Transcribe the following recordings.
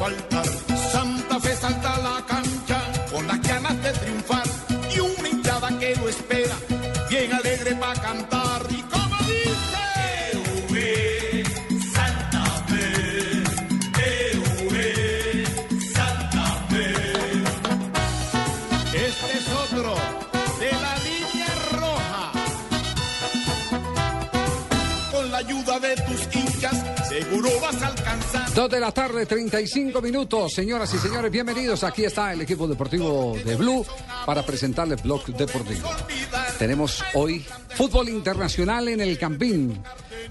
Nadie Dos de la tarde, 35 minutos. Señoras y señores, bienvenidos. Aquí está el equipo deportivo de Blue para presentarles Blog Deportivo. Tenemos hoy fútbol internacional en el Campín.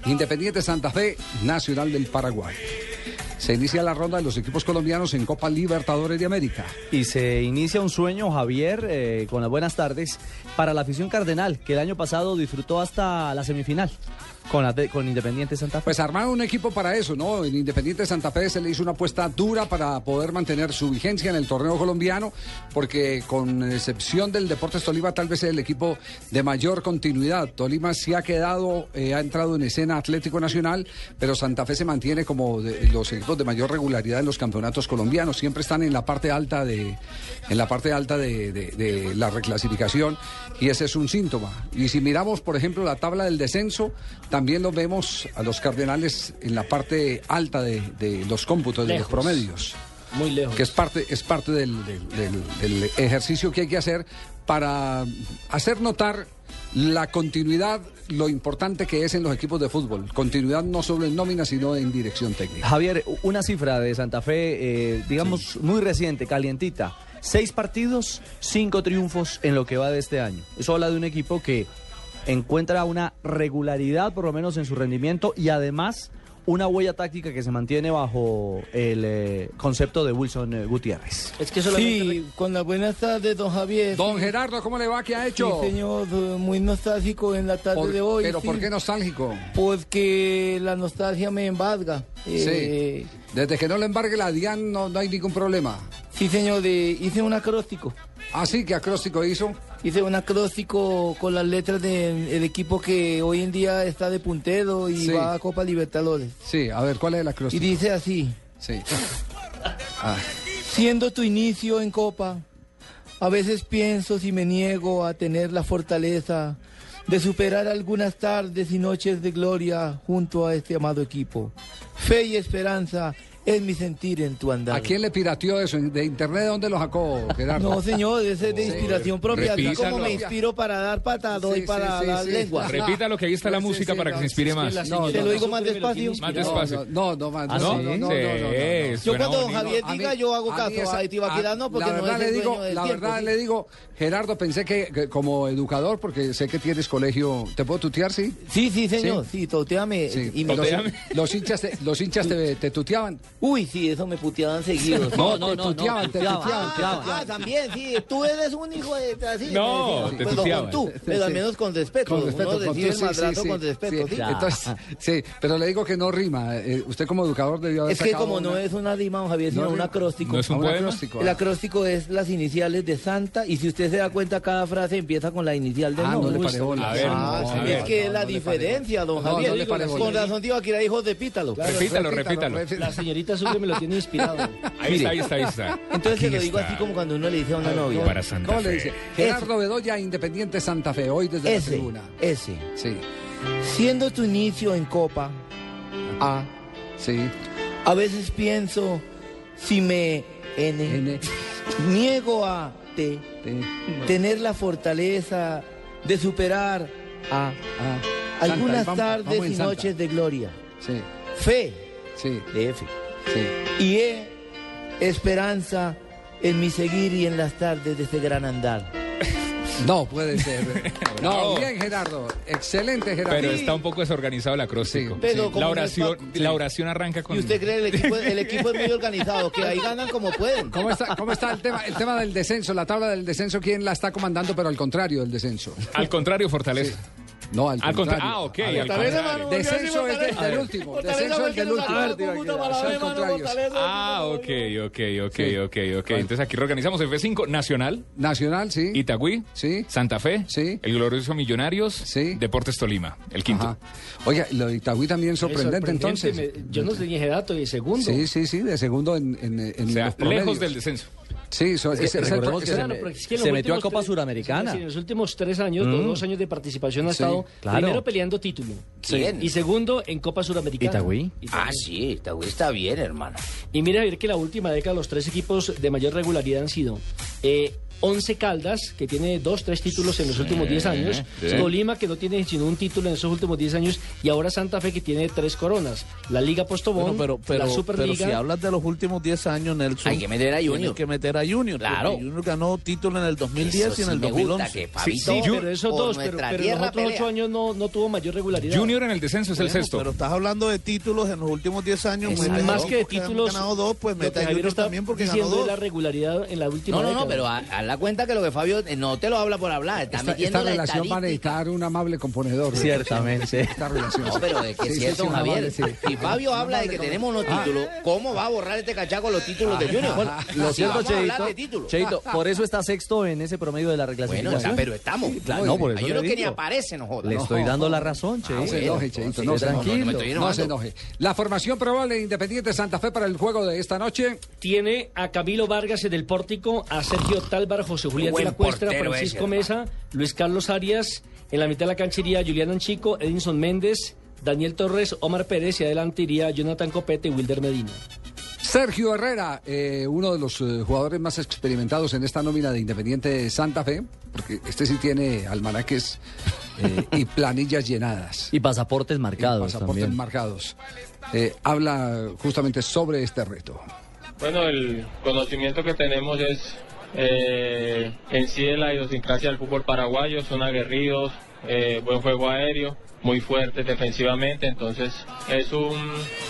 Independiente Santa Fe, Nacional del Paraguay. Se inicia la ronda de los equipos colombianos en Copa Libertadores de América. Y se inicia un sueño, Javier, eh, con las buenas tardes, para la afición cardenal, que el año pasado disfrutó hasta la semifinal con, la con Independiente Santa Fe. Pues armaron un equipo para eso, ¿no? En Independiente Santa Fe se le hizo una apuesta dura para poder mantener su vigencia en el torneo colombiano, porque con excepción del Deportes Tolima, tal vez es el equipo de mayor continuidad. Tolima sí ha quedado, eh, ha entrado en escena Atlético Nacional, pero Santa Fe se mantiene como los equipos de mayor regularidad en los campeonatos colombianos. Siempre están en la parte alta de, en la parte alta de- de la reclasificación, y ese es un síntoma. Y si miramos, por ejemplo, la tabla del descenso, también lo vemos a los Cardenales en la parte alta de, de los cómputos, de los promedios. Muy lejos. Que es parte, es parte del, del- del- del ejercicio que hay que hacer para hacer notar la continuidad, lo importante que es en los equipos de fútbol. Continuidad no solo en nómina, sino en dirección técnica. Javier, una cifra de Santa Fe, eh, digamos, muy reciente, calientita. Seis partidos, cinco triunfos en lo que va de este año. Eso habla de un equipo que encuentra una regularidad, por lo menos en su rendimiento, y además una huella táctica que se mantiene bajo el eh, concepto de Wilson eh, Gutiérrez. Es que solamente. Sí, con las buenas tardes, don Javier. Don Gerardo, ¿cómo le va? ¿Qué ha hecho? Sí, señor, eh, muy nostálgico en la tarde Por- de hoy. pero sí. ¿por qué nostálgico? Porque la nostalgia me embarga. Eh, Sí. Desde que no le embargue la DIAN no, no hay ningún problema. sí, señor, hice un acróstico. Así que acróstico hizo. Hice un acróstico con las letras del equipo que hoy en día está de puntero y Sí. va a Copa Libertadores. Sí, a ver, ¿cuál es el Y acróstico? dice así, Sí. Ah, siendo tu inicio en Copa, a veces pienso si me niego a tener la fortaleza de superar algunas tardes y noches de gloria junto a este amado equipo. Fe y esperanza es mi sentir en tu andar. ¿A quién le pirateó eso? ¿De internet de dónde lo sacó, Gerardo? No, señor, ese es de Sí. inspiración propia, así Repítalo. como me inspiro para dar patada, doy Sí, para sí, sí, la sí. lengua. Repítalo que ahí está la música sí, para no, que se inspire más. No, No, ¿Se no, lo digo no. más despacio? Más No, despacio. No, no, no, ¿Ah, no, no, no, no, no, no, no. Sí, Yo cuando don. Javier diga, yo hago caso. A Tibaquirá no, porque la no verdad es el dueño La verdad le digo, Gerardo, pensé que, como educador, porque sé que tienes colegio, ¿te puedo tutear, sí? Sí, sí, señor, Sí. Sí. Y los, hinchas, te, los hinchas te, te tuteaban. Uy, sí, eso me puteaban seguido. No, te tuteaban, te tuteaban, te Ah, tuteaban. ah, también, sí, tú eres un hijo de... Así, No, decían. te Pues, tú, pero al Sí. menos con respeto. Con respeto, Uno con recibe tú, el sí, maltrato sí, con sí, respeto, sí. ¿sí? Entonces, sí, pero le digo que no rima. Eh, usted como educador debió haber Es que como no es una rima, don Javier, No sino un acróstico. No es un a un acróstico, El acróstico es las iniciales de Santa y si usted se da cuenta cada frase empieza con la inicial del Ah, no le paré bola. A ver, Ah, no, sí, a es que no, la no diferencia, don. No, Javier. no con razón tío, aquí era hijo de Pítalo. Repítalo, repítalo. repítalo. señorita Sucre me lo tiene inspirado. Ahí está, ahí está, ahí está. Entonces se Aquí lo digo está. así como cuando uno le dice a una novia. Para Santa ¿Cómo le dice? Gerardo Bedoya, Independiente Santa Fe, hoy desde la Ese, tribuna. ese. Sí, Siendo tu inicio en Copa A, sí. a veces pienso si me N, N, niego a T, T, tener la fortaleza de superar a A. Santa, algunas vamos- tardes vamos y Santa. noches de gloria. Sí, Fe Sí, DF. Sí. Y he esperanza en mi seguir y en las tardes de este gran andar. No puede ser. No, bien, Gerardo. Excelente, Gerardo. Pero está un poco desorganizado el acróstico. Sí, Pero como la, es oración, la oración arranca con... ¿Y usted cree el equipo, el equipo es muy organizado? Que ahí ganan como pueden. ¿Cómo está, ¿Cómo está el tema, el tema del descenso? La tabla del descenso, ¿quién la está comandando? Pero al contrario del descenso. Al contrario, Fortaleza. No, al, Al contra- contrario. Ah, ok. Ver, al contrario. Descenso es del, del último. Descenso es del último. Es al contrario. Ah, ok, ok, ok, ok, ok. Entonces aquí reorganizamos F5, Nacional, Nacional, sí. Itagüí, Sí. Santa Fe, Sí. el glorioso Millonarios, Sí. Deportes Tolima, el quinto. Ajá. Oiga, lo de Itagüí también sorprendente, entonces. me- yo no tenía ese dato y segundo. Sí, sí, sí, de segundo en, en, en O sea, los promedios. lejos del descenso. Sí, so- Es que ese- ese es recordemos que se me- es que en se metió a Copa tres- Suramericana. sí, en los últimos tres años, dos años de participación ha Sí, estado claro. primero peleando título. ¿Quién? Y segundo en Copa Suramericana. Itagüí. Ah, sí, Itagüí está bien, hermano. Y mira, a ver que la última década los tres equipos de mayor regularidad han sido eh, Once Caldas, que tiene dos, tres títulos en los últimos 10 años, sí. Tolima, que no tiene sino un título en esos últimos 10 años, y ahora Santa Fe, que tiene tres coronas. La Liga Postobón, Bueno, pero, pero, la pero Superliga. si hablas de los últimos 10 años, Nelson. Hay que meter a Junior. que meter a Junior. Claro. Junior ganó título en el 2010 Eso y en sí el me gusta, 2011. que Sí, Fabito sí, pero esos dos, pero, pero los otros pelea. ocho años no, no tuvo mayor regularidad. Junior en el descenso es el Bueno, sexto. Pero estás hablando de títulos en los últimos 10 años. Mete a más dos que de títulos, ganado dos, pues mete a Junior también porque ganó dos. la regularidad en la última No, no, no, pero ha- haz la cuenta que lo que Fabio eh, no te lo habla por hablar, está Esta, metiendo esta la relación va a necesitar un amable componedor. Ciertamente. Esta relación. No, pero de que Sí, es sí, cierto, sí, Javier. amable, sí. Si Fabio habla de que tenemos unos títulos, ¿cómo va a borrar este cachaco los títulos de Junior? Bueno, lo Si cierto, Cheito. Cheito, por eso está sexto en ese promedio de la Bueno, o reclasificación. sea, pero estamos. Claro, no, por eso Hay le unos que ni aparece, no joda. Le No. estoy dando la razón, No Cheito. se enoje, Cheito, no Esté se enoje. tranquilo. No, no me estoy No enojando. se enoje. La formación probable de Independiente Santa Fe para el juego de esta noche. Tiene a Camilo Vargas en el pórtico, a Sergio José Julián Buen de la Cuestra, Francisco ese, Mesa, Luis Carlos Arias. En la mitad de la cancha iría Julián Anchico, Edinson Méndez, Daniel Torres, Omar Pérez y adelante iría Jonathan Copete y Wilder Medina. Sergio Herrera, eh, uno de los eh, jugadores más experimentados en esta nómina de Independiente Santa Fe, porque este sí tiene almanaques eh, y planillas llenadas. Y pasaportes marcados pasaportes también. marcados. Eh, habla justamente sobre este reto. Bueno, el conocimiento que tenemos es eh, en sí de la idiosincrasia del fútbol paraguayo, son aguerridos, eh, buen juego aéreo, muy fuertes defensivamente, entonces es un,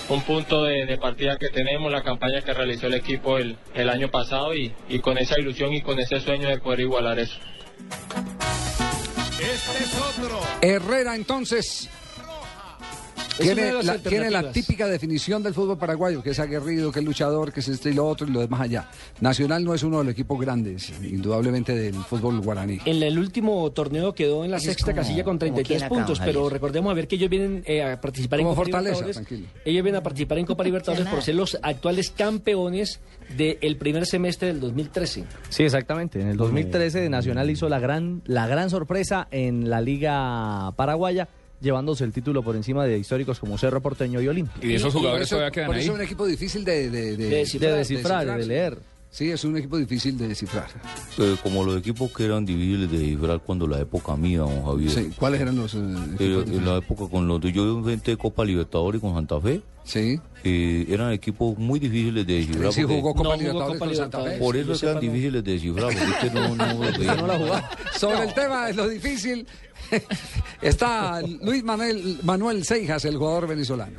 un punto de, de partida que tenemos, la campaña que realizó el equipo el, el año pasado y, y con esa ilusión y con ese sueño de poder igualar eso. Este es otro. Herrera entonces tiene la, tiene la típica definición del fútbol paraguayo, que es aguerrido, que es luchador, que es este y lo otro y lo demás allá. Nacional no es uno de los equipos grandes, indudablemente, del fútbol guaraní. En el último torneo quedó en la es sexta como- casilla con como 33 quién acá, puntos, pero recordemos a ver que ellos vienen eh, a participar en Copa Fortaleza, Libertadores. tranquilo. Ellos vienen a participar en Copa Libertadores por ser los actuales campeones del primer semestre del 2013. Sí, exactamente. En el 2013 Nacional hizo la gran, la gran sorpresa en la Liga Paraguaya, llevándose el título por encima de históricos como Cerro Porteño y Olimpia. Y de esos por jugadores eso, todavía quedan por ahí. eso es un equipo difícil de, de, de- De De descifrar, descifrar, de, leer. Sí, es un equipo difícil de descifrar. Eh, como los equipos que eran difíciles de descifrar cuando la época mía, don Javier. Sí, ¿Cuáles eran los eh, Eh, equipos en la época con los de yo inventé Copa Libertadores con Santa Fe, Sí, eh, eran equipos muy difíciles de descifrar. sí jugó Copa No jugó Libertadores Copa con Santa Fe. Por eso eran difíciles de descifrar, porque usted no la jugaba. Sobre el tema de lo difícil, está Luis Manuel, Manuel Seijas, el jugador venezolano.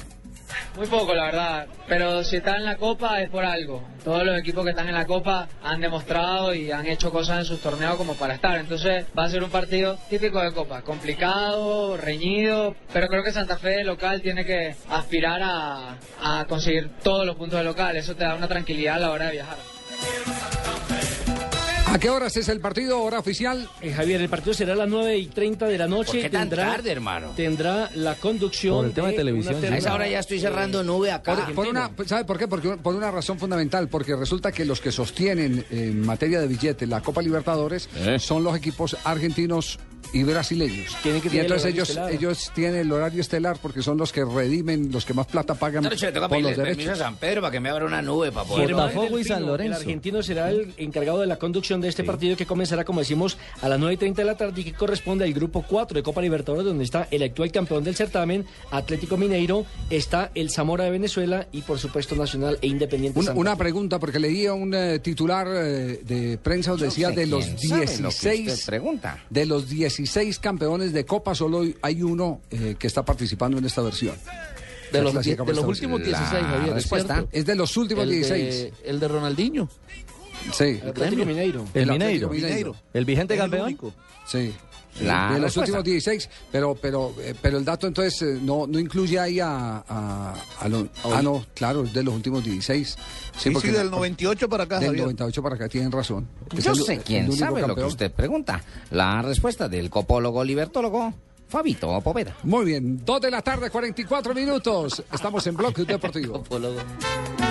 Muy poco, la verdad. Pero si están en la Copa es por algo. Todos los equipos que están en la Copa han demostrado y han hecho cosas en sus torneos como para estar. Entonces va a ser un partido típico de Copa. Complicado, reñido. Pero creo que Santa Fe local tiene que aspirar a, a conseguir todos los puntos de local. Eso te da una tranquilidad a la hora de viajar. ¿A qué horas es el partido? ¿Hora oficial? Eh, Javier, el partido será a las 9 y 30 de la noche. ¿Por qué tan tendrá, tarde, hermano? Tendrá la conducción. Por el tema de televisión, sí. A esa hora terna- ya estoy cerrando nube acá. Por, por una, ¿Sabe por qué? Porque, por una razón fundamental, porque resulta que los que sostienen en materia de billetes la Copa Libertadores ¿Eh? son los equipos argentinos y brasileños. Tienen que y el entonces ellos, estelar. ellos tienen el horario estelar porque son los que redimen, los que más plata pagan tengo que por los permiso a derechos. San Pedro para que me abra una nube para poder... Botafogo y San Lorenzo. El argentino será el encargado de la conducción de este partido que comenzará, como decimos, a las 9 y 30 de la tarde y que corresponde al grupo 4 de Copa Libertadores, donde está el actual campeón del certamen, Atlético Mineiro, está el Zamora de Venezuela y, por supuesto, Nacional e Independiente. Una, una pregunta, porque leía un eh, titular eh, de prensa donde decía sé de los quién sabe lo que usted 16 pregunta. de los 16 campeones de Copa, solo hay uno eh, que está participando en esta versión. De los, de últimos versión. 16, Javier, ¿es? Es de los últimos El de- 16. el de Ronaldinho. Sí. Atlético Mineiro. El Mineiro. Mineiro. El vigente el campeón. único. Sí. La de los respuesta. últimos 16, pero pero eh, pero el dato entonces eh, no no incluye ahí a, a, a lo- ah no, claro, es de los últimos 16. Sí, sí, del 98 para acá, Del Javier. 98 para acá tienen razón. Es Yo el- sé quién sabe lo que campeón. usted pregunta. La respuesta del copólogo libertólogo, Fabito Poveda. Muy bien, 2 de la tarde, 44 minutos. Estamos en Bloque Deportivo. Se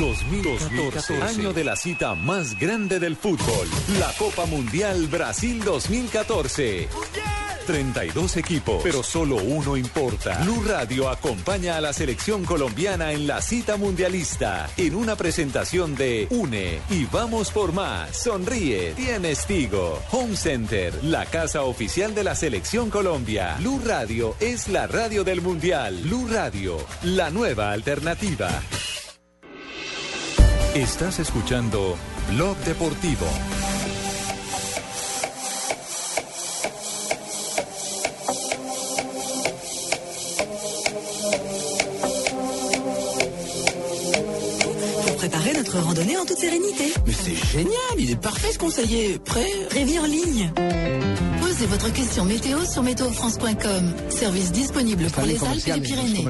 2014, año de la cita más grande del fútbol, la Copa Mundial Brasil 2014. 32 equipos, pero solo uno importa. Blue Radio acompaña a la selección colombiana en la cita mundialista en una presentación de Une y vamos por más. Sonríe, tienes Tigo. Home Center, la casa oficial de la selección Colombia. Blue Radio es la radio del mundial. Blue Radio, la nueva alternativa. Estás escuchando Blog Deportivo. Pour préparer notre randonnée en toute sérénité. Mais c'est génial, il est parfait ce conseiller. Prêt? Prévis en ligne. Posez votre question météo sur météofrance.com. Service disponible pour les Alpes et les Pyrénées.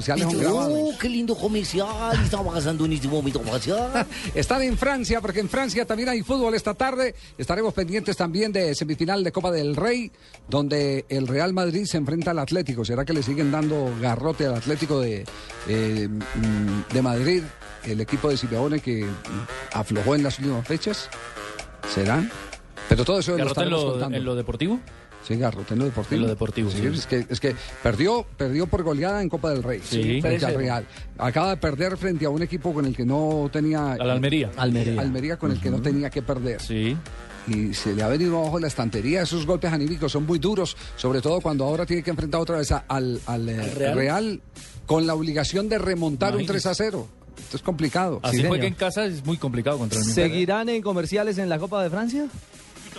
Oh, qué lindo comercial. Estamos pasando un momento comercial. Están en Francia, porque en Francia también hay fútbol esta tarde. Estaremos pendientes también de semifinal de Copa del Rey, donde el Real Madrid se enfrenta al Atlético. ¿Será que le siguen dando garrote al Atlético de, eh, mm, de Madrid, el equipo de Simeone que aflojó en las últimas fechas? ¿Será? Pero todo eso lo ¿Garrote en lo, contando. en lo deportivo? Sí, garrote en lo deportivo. En lo deportivo, Sí, sí. Es, que, es que perdió, perdió por goleada en Copa del Rey. Sí. frente al 3-0. Real. Acaba de perder frente a un equipo con el que no tenía. Al Almería. Almería. Almería con el que no tenía que perder. Sí. Y se le ha venido abajo la estantería. Esos golpes anímicos son muy duros, sobre todo cuando ahora tiene que enfrentar otra vez a- al, al, eh, Real? Real? con la obligación de remontar un Imagínese. 3 a 0. Esto es complicado. Así Sí, juega señor. en casa es muy complicado contra el. ¿Seguirán en comerciales en la Copa de Francia?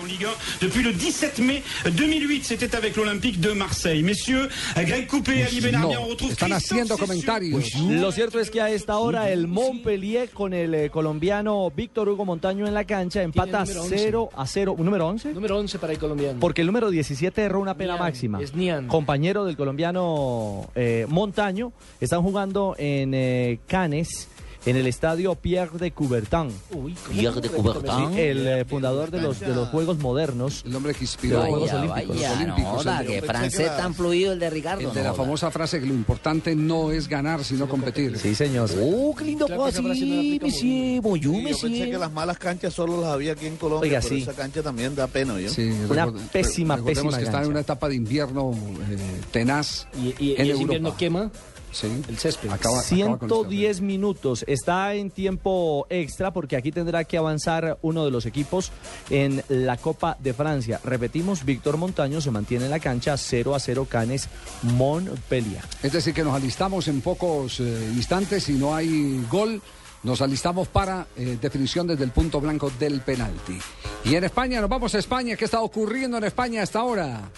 En Ligue 1 depuis le 17 mai 2008. C'était avec l'Olympique de Marseille. Messieurs, Greg Coupé, Ali Benarbia, on retrouve están haciendo comentarios. Lo cierto es que a esta hora el Montpellier con el eh, colombiano Víctor Hugo Montaño en la cancha empata número 11. 0 a 0. ¿Un número 11? Número 11 para el colombiano. Porque el número 17 erró una pena Nian, máxima. es Nian. Compañero del colombiano eh, Montaño. Están jugando en eh, Cannes. En el estadio Pierre de Coubertin. Uy, ¿cómo Pierre de Coubertin. Sí, el eh, fundador de los, de los Juegos Modernos. El hombre que inspiró los Juegos Olímpicos. vaya, Los no Olímpicos, el- que francés que la- tan fluido el de Ricardo. El no de la joda. famosa frase que lo importante no es ganar, sino competir. Sí, señor. Oh, qué lindo Claro no la así, aplicamos. monsieur. Bonjour, Sí, yo pensé que las malas canchas solo las había aquí en Colombia, Oiga, pero sí. esa cancha también da pena, ¿yo? Sí, Una record- pésima, recordemos pésima que está en cancha. una etapa de invierno eh, tenaz Y, y- ese invierno quema Sí. el césped. Acaba- acaba con el 110 minutos. Está en tiempo extra porque aquí tendrá que avanzar uno de los equipos en la Copa de Francia. Repetimos, Víctor Montaño se mantiene en la cancha 0 a 0 Canes Montpellier. Es decir, que nos alistamos en pocos eh, instantes. Si no hay gol, nos alistamos para eh, definición desde el punto blanco del penalti. Y en España, nos vamos a España. ¿Qué está ocurriendo en España hasta ahora?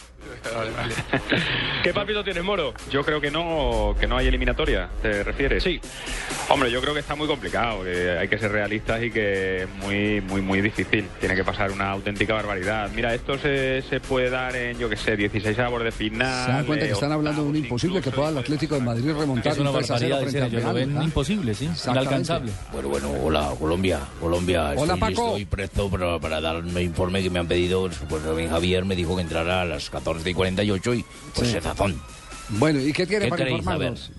¿Qué papito tienes, Moro? Yo creo que no, que no hay eliminatoria, ¿te refieres? Sí. Hombre, yo creo que está muy complicado, que hay que ser realistas y que es muy, muy, muy difícil. Tiene que pasar una auténtica barbaridad. Mira, esto se, se puede dar en, yo qué sé, 16 avos de final. Se dan cuenta que están hablando de un imposible que pueda el Atlético de Madrid remontar Es una un 3 a 0 barbaridad, en frente serio, al lo Real, ven ¿ah? imposible, sí, inalcanzable. Bueno, bueno, hola, Colombia. Colombia, Hola, estoy Paco. listo y presto para, para dar un informe que me han pedido. Pues Javier me dijo que entrara a las 14 y 48 y pues Sí. se zazón. Bueno, ¿y qué tiene ¿Qué para informarnos?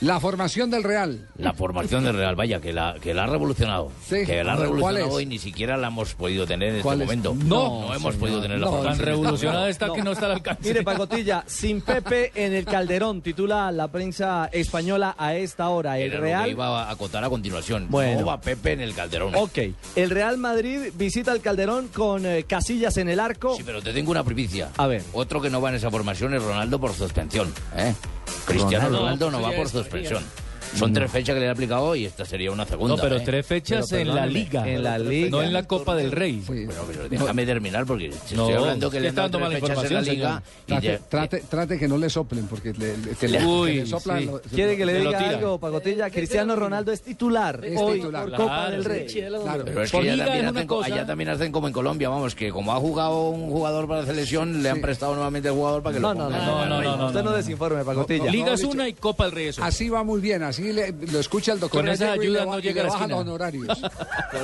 La formación del Real. La formación del Real, vaya, que la, que la ha revolucionado. Sí. Que la ha A ver, ¿cuál revolucionado es? y ni siquiera la hemos podido tener en este ¿Cuál es? momento. No, no hemos señor. podido tener la No, formación. tan revolucionada está que no está al alcance. Mire, Pacotilla, sin Pepe en el Calderón, titula la prensa española a esta hora. El Era lo que Real. iba a acotar a continuación. Bueno. No va Pepe en el Calderón. Ok, el Real Madrid visita el Calderón con eh, Casillas en el arco. Sí, pero te tengo una primicia. A ver. Otro que no va en esa formación es Ronaldo por suspensión. ¿eh? Cristiano Ronaldo. No va pues por suspensión. Son tres fechas que le ha aplicado y esta sería una segunda. No, pero ¿eh? tres fechas Pero en la liga. En la liga. No en la Copa del Rey. Pero, pero déjame terminar porque No, estoy hablando que le está han dado dando tres fechas en la liga y Trate, ya- trate, trate que no le soplen, porque le, le- que le- Uy, que le soplan. sí. lo- ¿Quiere que le diga algo, Pacotilla? Cristiano Ronaldo es titular Es hoy titular. por Claro, Copa del sí. Rey. Claro. Pero es que allá liga también, hacen, co- cosa- allá también hacen como en Colombia, vamos, que como ha jugado un jugador para la selección, le han prestado nuevamente al jugador para que No, lo no, ponga. no, No, no, no, no, no, Usted no desinforme, Pacotilla. Liga es una y Copa del Rey es otra. Así va muy bien, así le- lo escucha el doctor Con esa ayuda le, no llega le a la esquina. honorarios.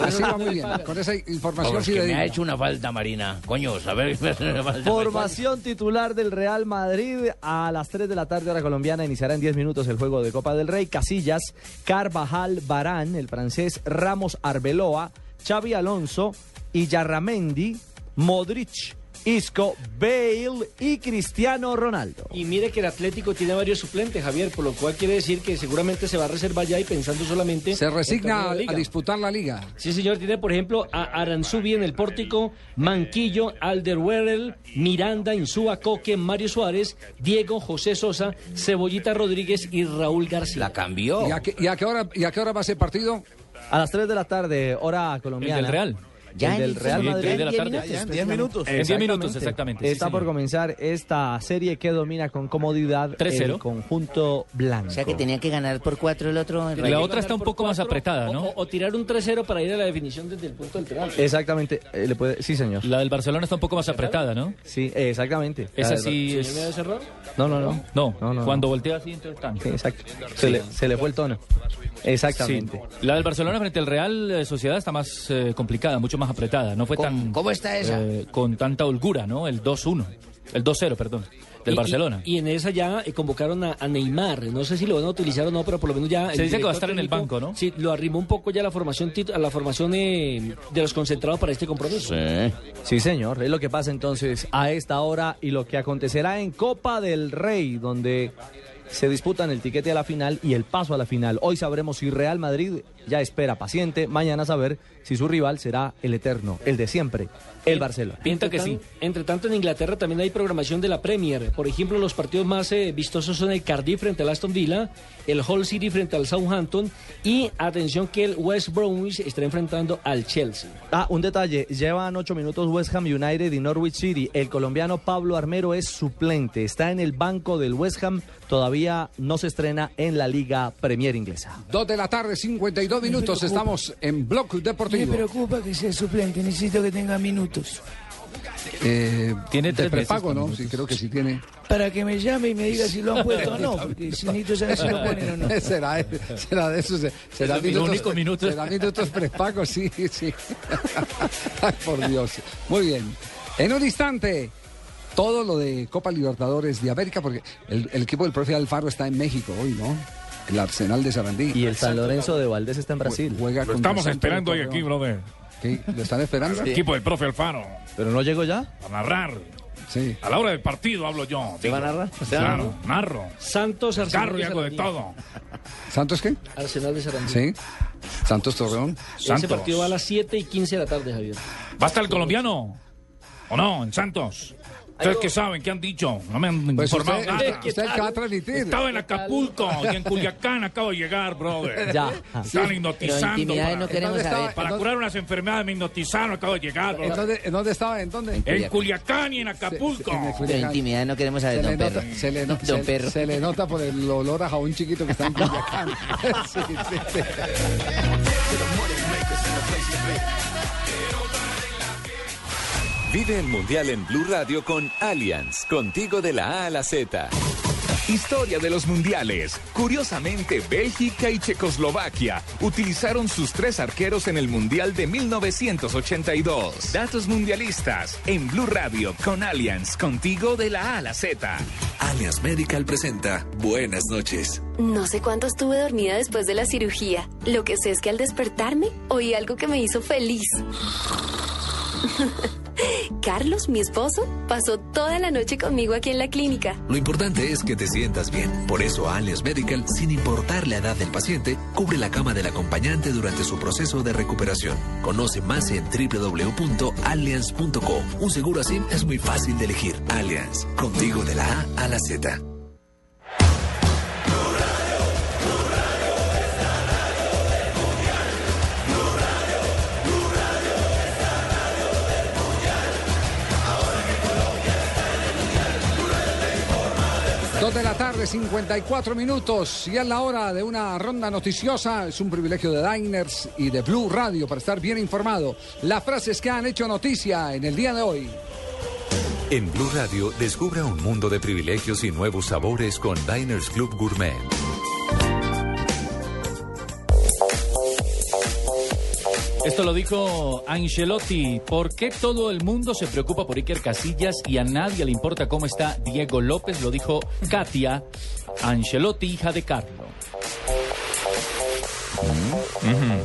Así va muy bien, con esa información Vamos, que me ha hecho una falta, Marina. Coño, saber. Formación titular del Real Madrid a las 3 de la tarde hora colombiana iniciará en 10 minutos el juego de Copa del Rey. Casillas, Carvajal, Barán, el francés Ramos Arbeloa, Xavi Alonso, Iyarramendi, Modric, Isco, Bale y Cristiano Ronaldo. Y mire que el Atlético tiene varios suplentes, Javier, por lo cual quiere decir que seguramente se va a reservar ya y pensando solamente. Se resigna a, a disputar la liga. Sí, señor, tiene por ejemplo a Aranzubi en el pórtico, Manquillo, Alderweireld, Miranda, Insúa, Coque, Mario Suárez, Diego, José Sosa, Cebollita Rodríguez y Raúl García. La cambió. ¿Y a, qué, y a qué hora, ¿Y a qué hora va ese partido? A las 3 de la tarde, hora colombiana. El del Real. Ya el del Real Sí, Madrid. en 10 minutos. En 10 minutos, exactamente. sí, Está por comenzar esta serie que domina con comodidad 3-0. el conjunto blanco. O sea que tenía que ganar por cuatro el otro. en La otra está un poco más apretada, ¿no? O, o tirar un 3-0 para ir a la definición desde el punto del penal. Exactamente, eh, le puede... sí señor. La del Barcelona está un poco más apretada, ¿no? Sí, eh, exactamente. Esa sí ¿Se es... ese error? No, no, no. No, No, no, cuando no. voltea así, entonces tan. Sí, exacto. Se, le, se le fue el tono. Exactamente. Sí. La del Barcelona frente al Real eh, Sociedad está más eh, complicada, mucho más apretada. No fue ¿Cómo- tan. cómo está esa? eh, con tanta holgura, ¿no? El 2-1. El 2-0, perdón. Del Y- Barcelona. Y, y en esa ya eh, convocaron a, a Neymar. No sé si lo van a utilizar o no, pero por lo menos ya. Se dice que va a estar en el banco, ¿no? Sí, lo arrimó un poco ya la formación a la formación eh, de los concentrados para este compromiso. Sí, señor. Es lo que pasa entonces a esta hora y lo que acontecerá en Copa del Rey, donde se disputan el tiquete a la final y el paso a la final. Hoy sabremos si Real Madrid ya espera paciente. Mañana saber si su rival será el eterno, el de siempre, el Barcelona. Pinta que sí. Entre tanto, en Inglaterra también hay programación de la Premier. Por ejemplo, los partidos más eh, vistosos son el Cardiff frente al Aston Villa, el Hull City frente al Southampton y atención que el West Bromwich estará enfrentando al Chelsea. Ah, un detalle. Llevan ocho minutos West Ham United y Norwich City. El colombiano Pablo Armero es suplente. Está en el banco del West Ham. Todavía no se estrena en la Liga Premier inglesa. Dos de la tarde, 52 minutos. Estamos en Block Me Deportivo. preocupa que sea suplente, necesito que tenga minutos. Eh, Tiene de tres prepago, ¿no? Sí, creo que sí tiene. Para que me llame y me diga si lo han puesto o no, porque si necesito saber si lo ponen o no. será, será de esos. Será minutos, único minuto. será minutos prepagos, sí, sí. Ay, por Dios. Muy bien. En un instante, todo lo de Copa Libertadores de América, porque el, el equipo del profe Alfaro está en México hoy, ¿no? El Arsenal de Sarandí. Y el San Lorenzo de Valdés está en Brasil. Juega Lo estamos esperando hoy aquí, brother. ¿Qué? ¿Lo están esperando? El equipo del profe Alfaro. ¿Pero no llegó ya? A narrar. Sí. A la hora del partido hablo yo. ¿Te va a narrar? Claro, narro. Santos Arsenal Carro y hago de todo. ¿Santos qué? Arsenal de Sarandí. Sí. Santos Torreón. Ese Santos. partido va a las 7 y 15 de la tarde, Javier. ¿Va a estar el colombiano? ¿O no? En Santos. ¿Ustedes qué saben? ¿Qué han dicho? No me han Pues informado usted- nada. usted es el que va a transmitir. Estaba en Acapulco y en Culiacán acabo de llegar, brother. Ya. Están Sí. hipnotizando. Para, no queremos saber. Para ¿En curar unas enfermedades me hipnotizaron, acabo de llegar, ¿En dónde, en dónde estaba? ¿En dónde? En Culiacán y en Acapulco. en el Pero intimidad no queremos Se saber, le, don nota, Perro. se, le no- Don se- Perro. se le nota por el olor a jabón chiquito que está en Culiacán. Sí, sí, sí. Vive el Mundial en Blue Radio con Allianz, contigo de la A a la Z. Historia de los mundiales. Curiosamente, Bélgica y Checoslovaquia utilizaron sus tres arqueros en el Mundial de 1982. Datos mundialistas en Blue Radio con Allianz, contigo de la A a la Z. Allianz Medical presenta Buenas noches. No sé cuánto estuve dormida después de la cirugía. Lo que sé es que al despertarme oí algo que me hizo feliz. Carlos, mi esposo, pasó toda la noche conmigo aquí en la clínica. Lo importante es que te sientas bien. Por eso Allianz Medical, sin importar la edad del paciente, cubre la cama del acompañante durante su proceso de recuperación. Conoce más en www.allianz.co. Un seguro así es muy fácil de elegir. Allianz, contigo de la A a la Z. Dos de la tarde, 54 minutos. Y es la hora de una ronda noticiosa. Es un privilegio de Diners y de Blue Radio para estar bien informado. Las frases que han hecho noticia en el día de hoy. En Blue Radio, descubra un mundo de privilegios y nuevos sabores con Diners Club Gourmet. Esto lo dijo Ancelotti. ¿Por qué todo el mundo se preocupa por Iker Casillas y a nadie le importa cómo está Diego López? Lo dijo Katia Ancelotti, hija de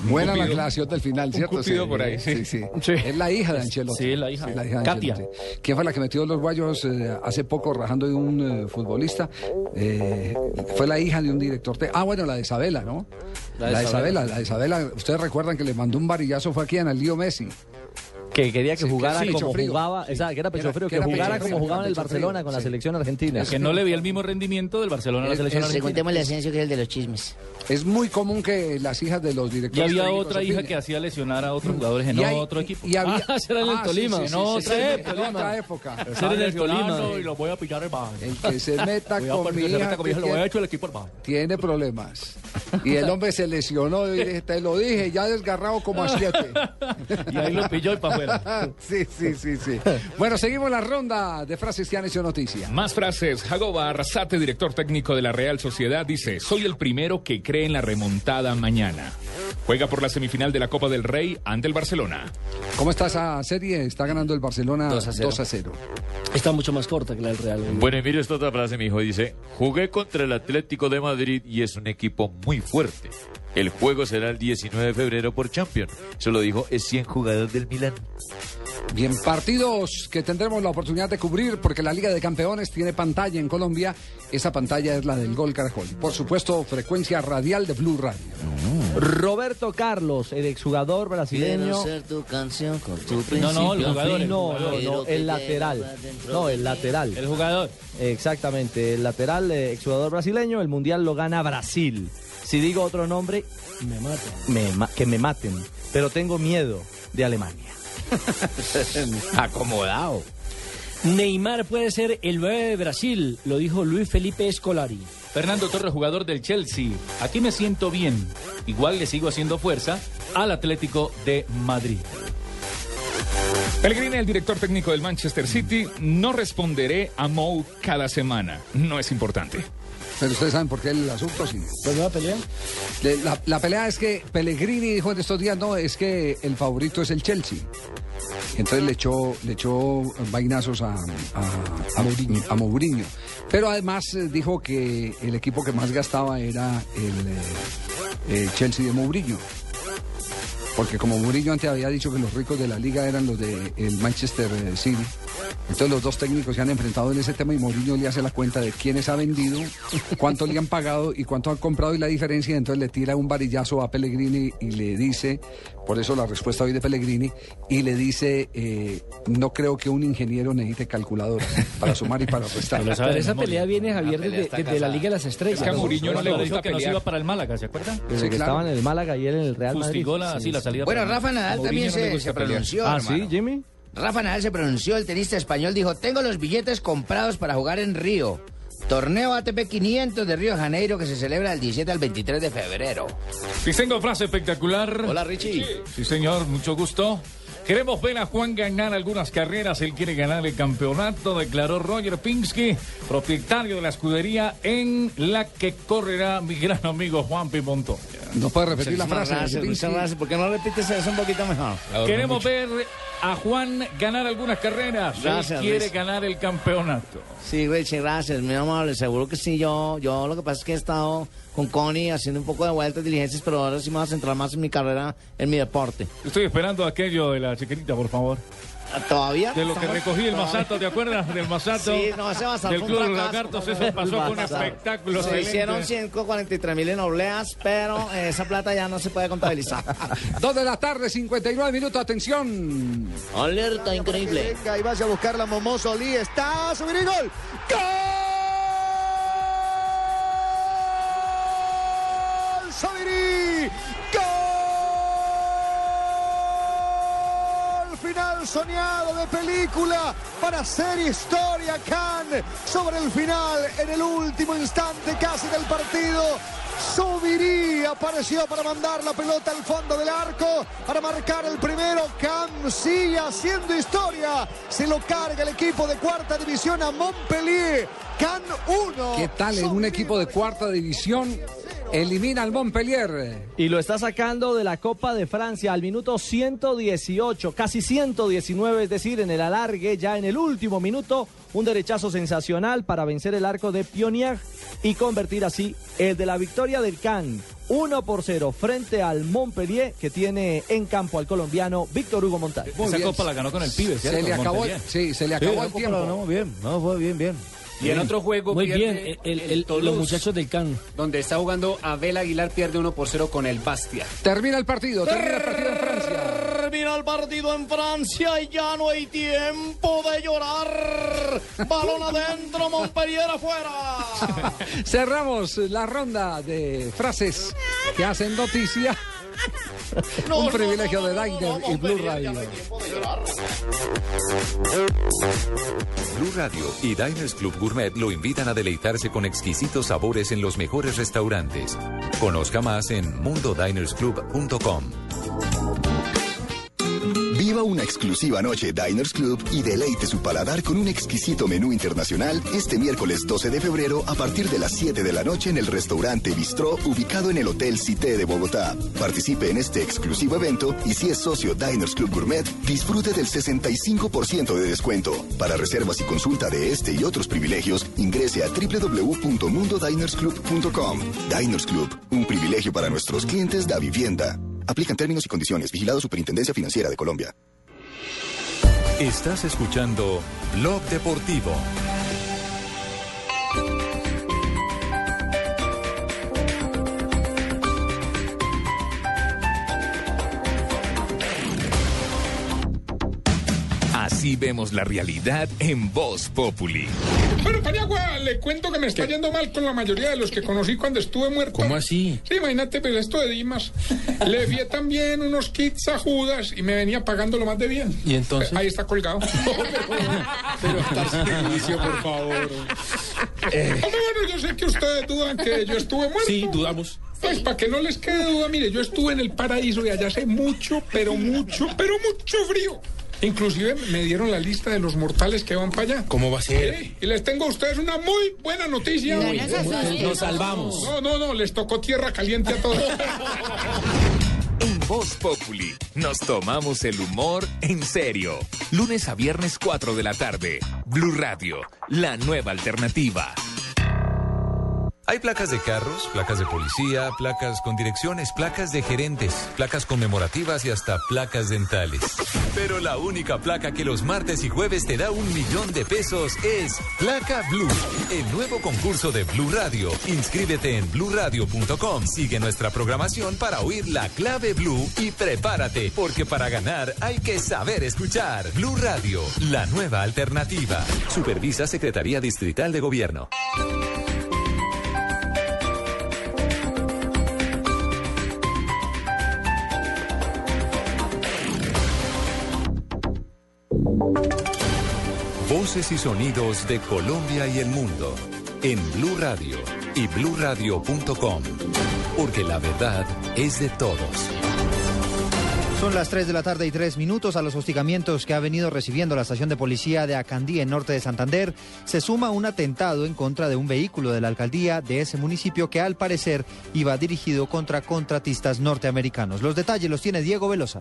Buena la aclaración del final, Un ¿cierto? cupido por ahí, sí. sí. Es la hija de Ancelotti. Sí, la hija. de Katia. Ancelotti. ¿Quién fue la que metió los guayos eh, hace poco rajando de un eh, futbolista? Eh, fue la hija de un director. te- Ah, bueno, la de Isabela, ¿no? La de La de Isabela. Isabela, la de Isabela. Ustedes recuerdan que le mandó un varillazo, fue aquí en el lío Messi. Que quería que Sí, que jugara como jugaba, Sí. exacto, que era pecho frío, que que, era pecho jugara como jugaba en el Barcelona frío, con la selección argentina. Que no le vi el mismo rendimiento del Barcelona a la selección argentina. Preguntémosle a Asensio que es el de los chismes. Es muy común que las hijas de los Y directores. había técnicos otra hija que hacía lesionar a otros jugadores en Y hay- otro equipo. y había- Ah, será en el Ah, Tolima. en otra época. Será en el Tolima. y lo voy a pillar el baño. El que se meta con mi se meta hija lo voy a echar el equipo al baño. Tiene problemas. Y el hombre se lesionó y dije, te lo dije, ya desgarrado como a siete. Y ahí lo pilló y para afuera. Sí, sí, sí, sí. Bueno, seguimos la ronda de frases que han hecho noticia. Más frases. Jagoba Arrasate, director técnico de la Real Sociedad, dice: Soy el primero que cree en la remontada mañana. Juega por la semifinal de la Copa del Rey ante el Barcelona. ¿Cómo está esa serie? Está ganando el Barcelona 2 2 a a 0. Está mucho más corta que la del Real. Bueno, y mire esta otra frase, mi hijo. Dice, jugué contra el Atlético de Madrid y es un equipo muy fuerte. El juego será el 19 de febrero por Champions. Eso lo dijo es 100 jugador del Milan. Bien, partidos que tendremos la oportunidad de cubrir porque la Liga de Campeones tiene pantalla en Colombia. Esa pantalla es la del Gol Caracol. Por supuesto, frecuencia radial de Blue Radio. Roberto Carlos, el exjugador brasileño. Quiero ser tu canción con tu No, no, el jugador, no, no, no, el lateral. No, el lateral. El jugador. Exactamente, el lateral, eh, exjugador brasileño, el mundial lo gana Brasil. Si digo otro nombre, Me mata. me ma- que me maten. Pero tengo miedo de Alemania. Acomodado. Neymar puede ser el 9 de Brasil, lo dijo Luis Felipe Escolari. Fernando Torres, jugador del Chelsea. Aquí me siento bien. Igual le sigo haciendo fuerza al Atlético de Madrid. Pellegrini, el director técnico del Manchester City, no responderé a Mou cada semana. No es importante. Pero ustedes saben por qué el asunto, sí. ¿Pues la pelea? Le- La, la pelea es que Pellegrini dijo en estos días, no, es que el favorito es el Chelsea. Entonces le echó, le echó vainazos a, a, a Mourinho. a Mourinho. Pero además eh, dijo que el equipo que más gastaba era el eh, eh, Chelsea de Mourinho. Porque como Mourinho antes había dicho que los ricos de la liga eran los del Manchester eh, City, Entonces los dos técnicos se han enfrentado en ese tema y Mourinho le hace la cuenta de quiénes ha vendido, cuánto le han pagado y cuánto han comprado y la diferencia. Entonces le tira un varillazo a Pellegrini y le dice, por eso la respuesta hoy de Pellegrini, y le dice, eh, no creo que un ingeniero necesite calculadora para sumar y para restar. Pero esa pelea viene, Javier, desde de, la Liga de las Estrellas. Es que a Mourinho no le gusta dijo que pelear. iba para el Málaga, ¿se acuerdan? Desde que estaba en el Málaga y él en el Real Madrid. Fustigó la, sí, la salida. Bueno, Rafa. Nadal también se, pronunció. Ah, hermano. sí, Jimmy. Rafa Nadal se pronunció, el tenista español dijo, tengo los billetes comprados para jugar en Río. Torneo ATP 500 de Río de Janeiro que se celebra del 17 al 23 de febrero. Sí, tengo frase espectacular. Hola, Richie. Sí, señor, mucho gusto. Queremos ver a Juan ganar algunas carreras. Él quiere ganar el campeonato, declaró Roger Pinsky, propietario de la escudería en la que correrá mi gran amigo Juan Pimontoya. No puede repetir la Muchas frase. gracias, muchas gracias. ¿Por qué no repites eso un poquito mejor? Queremos ver a Juan ganar algunas carreras. Él Gracias, quiere Luis. ganar el campeonato. Sí, Richie, gracias, muy amable. Seguro que sí, yo, yo lo que pasa es que he estado con Connie haciendo un poco de vueltas, diligencias, pero ahora sí me voy a centrar más en mi carrera, en mi deporte. Estoy esperando aquello de la chiquitita, por favor. ¿Todavía? De lo que recogí el todavía. Masato, ¿te acuerdas del Masato? Sí, no, ese Masato Del Club de los Lagartos, eso pasó con un espectáculo Se excelente. hicieron 143 mil en obleas, pero eh, esa plata ya no se puede contabilizar. Dos de la tarde, 59 minutos, atención. Alerta increíble. Venga y vaya a buscar la Momoso Lee. Está a subir y gol. ¡Gol! Soñado de película para hacer historia Can sobre el final en el último instante casi del partido. Subirí apareció para mandar la pelota al fondo del arco, para marcar el primero. Cam sigue haciendo historia. Se lo carga el equipo de cuarta división a Montpellier. Can 1. ¿Qué tal en un equipo de cuarta división? Elimina al Montpellier. Y lo está sacando de la Copa de Francia al minuto 118, casi 119, es decir, en el alargue, ya en el último minuto, un derechazo sensacional para vencer el arco de Pionier y convertir así el de la victoria del Can. 1 por 0 frente al Montpellier que tiene en campo al colombiano Víctor Hugo Montal. Esa copa la ganó con el pibe, ¿cierto? Se le acabó, Montpellier. sí, se le acabó el tiempo. bien, no, fue bien, bien. Y en otro juego Muy pierde bien, el- el- Toulouse, los muchachos del CAN. Donde está jugando Abel Aguilar, pierde 1 por 0 con el Bastia. Termina el partido, termina el partido en Francia. Termina el partido en Francia y ya no hay tiempo de llorar. Balón adentro, Montpellier afuera. Cerramos la ronda de frases que hacen noticia. Un privilegio de Diner y Blue Radio. Blue Radio y Diners Club Gourmet lo invitan a deleitarse con exquisitos sabores en los mejores restaurantes. Conozca más en mundodinersclub.com. Viva una exclusiva noche Diners Club y deleite su paladar con un exquisito menú internacional este miércoles 12 de febrero a partir de las 7 de la noche en el restaurante Bistró ubicado en el Hotel Cité de Bogotá. Participe en este exclusivo evento y si es socio Diners Club Gourmet, disfrute del 65% de descuento. Para reservas y consulta de este y otros privilegios, ingrese a www.mundodinersclub.com. Diners Club, un privilegio para nuestros clientes da vivienda. Aplican términos y condiciones. Vigilado Superintendencia Financiera de Colombia. Estás escuchando Blog Deportivo. Así vemos la realidad en Voz Populi. Bueno, Paniagua, le cuento que me está yendo mal con la mayoría de los que conocí cuando estuve muerto. ¿Cómo así? Sí, imagínate, pues esto de Dimas. Le envié también unos kits a Judas y me venía pagando lo más de bien. ¿Y entonces? Ahí está colgado. Pero Tarcisio, por favor. Hombre, bueno, yo sé que ustedes dudan que yo estuve muerto. Sí, dudamos. Pues para que no les quede duda, mire, yo estuve en el paraíso y allá hace mucho, pero mucho, pero mucho frío. Inclusive me dieron la lista de los mortales que van para allá. ¿Cómo va a ser? Sí, y les tengo a ustedes una muy buena noticia. No, no se asusten. Nos salvamos. No, no, no, les tocó tierra caliente a todos. En Voz Populi nos tomamos el humor en serio. Lunes a viernes 4 de la tarde. Blue Radio, la nueva alternativa. Hay placas de carros, placas de policía, placas con direcciones, placas de gerentes, placas conmemorativas y hasta placas dentales. Pero la única placa que los martes y jueves te da un millón de pesos es Placa Blue, el nuevo concurso de Blue Radio. Inscríbete en bluradio.com, sigue nuestra programación para oír la clave Blue y prepárate, porque para ganar hay que saber escuchar. Blue Radio, la nueva alternativa. Supervisa Secretaría Distrital de Gobierno. Voces y sonidos de Colombia y el mundo en Blue Radio y bluradio.com, porque la verdad es de todos. Son las 3 de la tarde y 3 minutos a los hostigamientos que ha venido recibiendo la estación de policía de Acandí en norte de Santander. Se suma un atentado en contra de un vehículo de la alcaldía de ese municipio que al parecer iba dirigido contra contratistas norteamericanos. Los detalles los tiene Diego Velosa.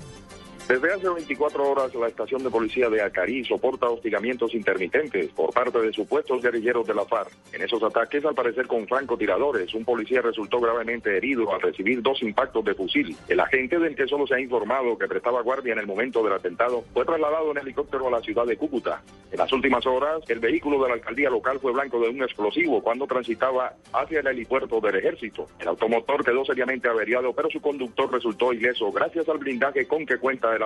Desde hace 24 horas, la estación de policía de Acarí soporta hostigamientos intermitentes por parte de supuestos guerrilleros de la FARC. En esos ataques, al parecer con francotiradores, un policía resultó gravemente herido al recibir dos impactos de fusil. El agente del que solo se ha informado que prestaba guardia en el momento del atentado fue trasladado en helicóptero a la ciudad de Cúcuta. En las últimas horas, el vehículo de la alcaldía local fue blanco de un explosivo cuando transitaba hacia el helipuerto del ejército. El automotor quedó seriamente averiado, pero su conductor resultó ileso gracias al blindaje con que cuenta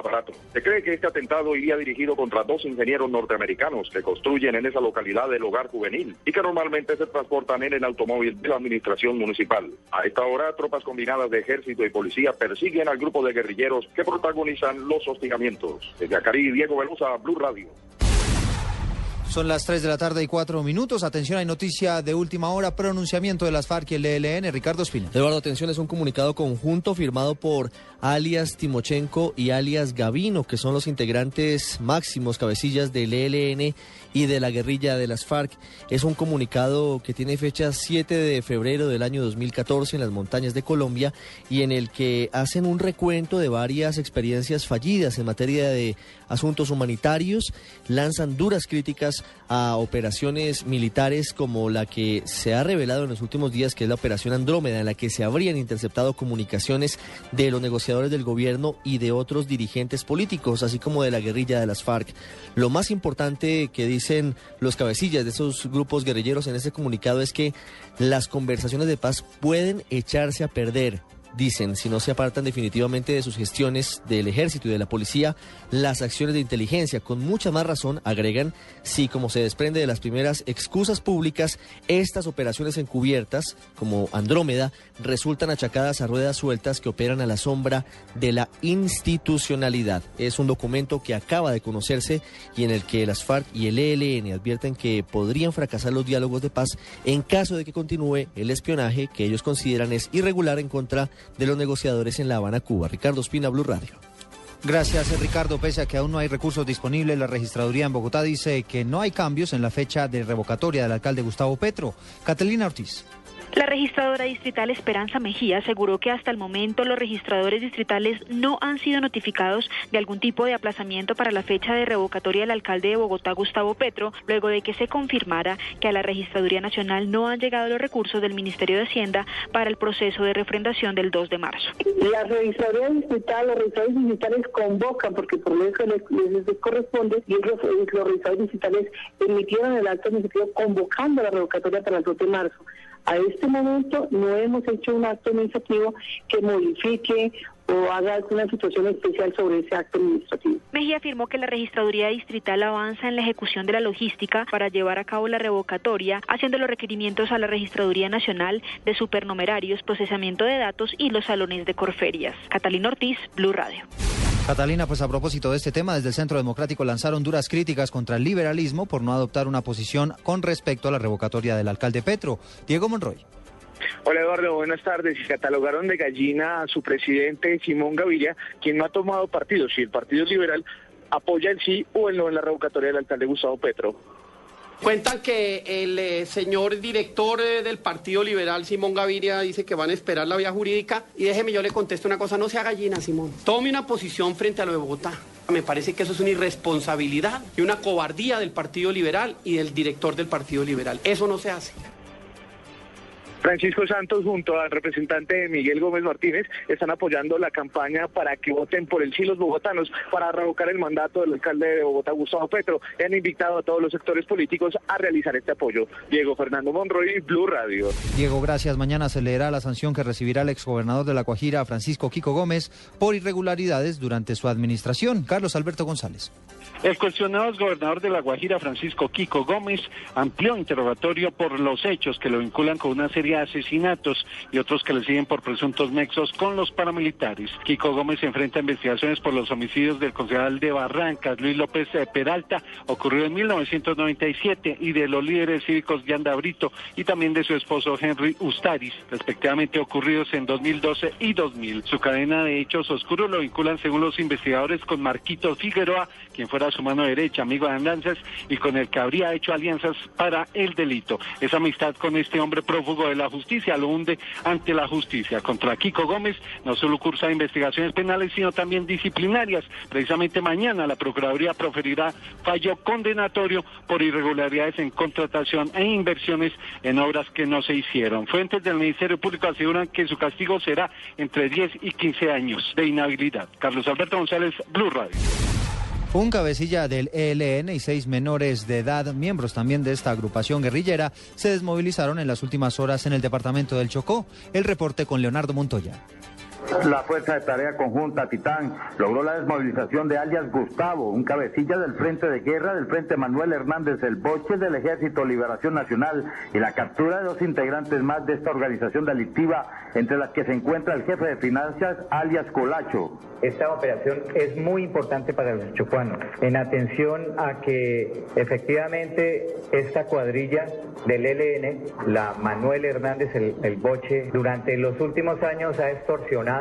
Se cree que este atentado iría dirigido contra dos ingenieros norteamericanos que construyen en esa localidad el hogar juvenil y que normalmente se transportan en el automóvil de la administración municipal. A esta hora, tropas combinadas de ejército y policía persiguen al grupo de guerrilleros que protagonizan los hostigamientos. Desde Acari, Diego Velosa, Blue Radio. Son las 3 de la tarde y 4 minutos. Atención, hay noticia de última hora, pronunciamiento de las FARC y el ELN. Ricardo Espina. Eduardo, atención, es un comunicado conjunto firmado por alias Timochenko y alias Gavino, que son los integrantes máximos, cabecillas del ELN y de la guerrilla de las FARC. Es un comunicado que tiene fecha 7 de febrero del año 2014 en las montañas de Colombia y en el que hacen un recuento de varias experiencias fallidas en materia de asuntos humanitarios, lanzan duras críticas a operaciones militares como la que se ha revelado en los últimos días, que es la Operación Andrómeda, en la que se habrían interceptado comunicaciones de los negociadores del gobierno y de otros dirigentes políticos, así como de la guerrilla de las FARC. Lo más importante que dicen los cabecillas de esos grupos guerrilleros en ese comunicado es que las conversaciones de paz pueden echarse a perder dicen, si no se apartan definitivamente de sus gestiones del ejército y de la policía, las acciones de inteligencia. Con mucha más razón, agregan, si como se desprende de las primeras excusas públicas, estas operaciones encubiertas, como Andrómeda, resultan achacadas a ruedas sueltas que operan a la sombra de la institucionalidad. Es un documento que acaba de conocerse y en el que las FARC y el ELN advierten que podrían fracasar los diálogos de paz en caso de que continúe el espionaje que ellos consideran es irregular en contra de los negociadores en La Habana, Cuba. Ricardo Espina, Blue Radio. Gracias, Ricardo. Pese a que aún no hay recursos disponibles, la registraduría en Bogotá dice que no hay cambios en la fecha de revocatoria del alcalde Gustavo Petro. Catalina Ortiz. La registradora distrital Esperanza Mejía aseguró que hasta el momento los registradores distritales no han sido notificados de algún tipo de aplazamiento para la fecha de revocatoria del alcalde de Bogotá, Gustavo Petro, luego de que se confirmara que a la Registraduría Nacional no han llegado los recursos del Ministerio de Hacienda para el proceso de refrendación del 2 de marzo. La registraduría distrital, los registradores distritales convocan, porque por eso les, les, corresponde, y ellos, los registradores distritales emitieron el acto administrativo convocando la revocatoria para el 2 de marzo. A este momento no hemos hecho un acto administrativo que modifique o haga alguna situación especial sobre ese acto administrativo. Mejía afirmó que la registraduría distrital avanza en la ejecución de la logística para llevar a cabo la revocatoria, haciendo los requerimientos a la registraduría nacional de supernumerarios, procesamiento de datos y los salones de corferias. Catalina Ortiz, Blue Radio. Catalina, pues a propósito de este tema, desde el Centro Democrático lanzaron duras críticas contra el liberalismo por no adoptar una posición con respecto a la revocatoria del alcalde Petro. Diego Monroy. Hola Eduardo, buenas tardes. Catalogaron de gallina a su presidente Simón Gaviria, quien no ha tomado partido, si el Partido Liberal apoya el sí o el no en la revocatoria del alcalde Gustavo Petro. Cuentan que el eh, señor director eh, del Partido Liberal, Simón Gaviria, dice que van a esperar la vía jurídica. Y déjeme, yo le contesto una cosa, no sea gallina, Simón. Tome una posición frente a lo de Bogotá. Me parece que eso es una irresponsabilidad y una cobardía del Partido Liberal y del director del Partido Liberal. Eso no se hace. Francisco Santos junto al representante Miguel Gómez Martínez están apoyando la campaña para que voten por el sí los bogotanos para revocar el mandato del alcalde de Bogotá, Gustavo Petro. Y han invitado a todos los sectores políticos a realizar este apoyo. Diego Fernando Monroy, Blue Radio. Diego, gracias. Mañana se leerá la sanción que recibirá el exgobernador de La Guajira, Francisco Kiko Gómez, por irregularidades durante su administración. Carlos Alberto González. El cuestionado exgobernador de La Guajira, Francisco Kiko Gómez, amplió interrogatorio por los hechos que lo vinculan con una serie asesinatos y otros que le siguen por presuntos nexos con los paramilitares. Kiko Gómez se enfrenta a investigaciones por los homicidios del concejal de Barrancas, Luis López eh, Peralta, ocurrido en 1997, y de los líderes cívicos Yanda Brito y también de su esposo Henry Ustaris, respectivamente ocurridos en 2012 y 2000. Su cadena de hechos oscuros lo vinculan, según los investigadores, con Marquito Figueroa, quien fuera su mano derecha, amigo de andanzas, y con el que habría hecho alianzas para el delito. Esa amistad con este hombre prófugo de la justicia lo hunde ante la justicia. Contra Kiko Gómez no solo cursa investigaciones penales, sino también disciplinarias. Precisamente mañana la Procuraduría proferirá fallo condenatorio por irregularidades en contratación e inversiones en obras que no se hicieron. Fuentes del Ministerio Público aseguran que su castigo será entre 10 y 15 años de inhabilidad. Carlos Alberto González, Blue Radio. Un cabecilla del ELN y seis menores de edad, miembros también de esta agrupación guerrillera, se desmovilizaron en las últimas horas en el departamento del Chocó. El reporte con Leonardo Montoya. La Fuerza de Tarea Conjunta Titán logró la desmovilización de alias Gustavo, un cabecilla del Frente de Guerra del Frente Manuel Hernández El Boche del Ejército Liberación Nacional y la captura de dos integrantes más de esta organización delictiva, entre las que se encuentra el jefe de finanzas alias Colacho. Esta operación es muy importante para los chocuanos, en atención a que efectivamente esta cuadrilla del ELN, la Manuel Hernández el, el Boche, durante los últimos años ha extorsionado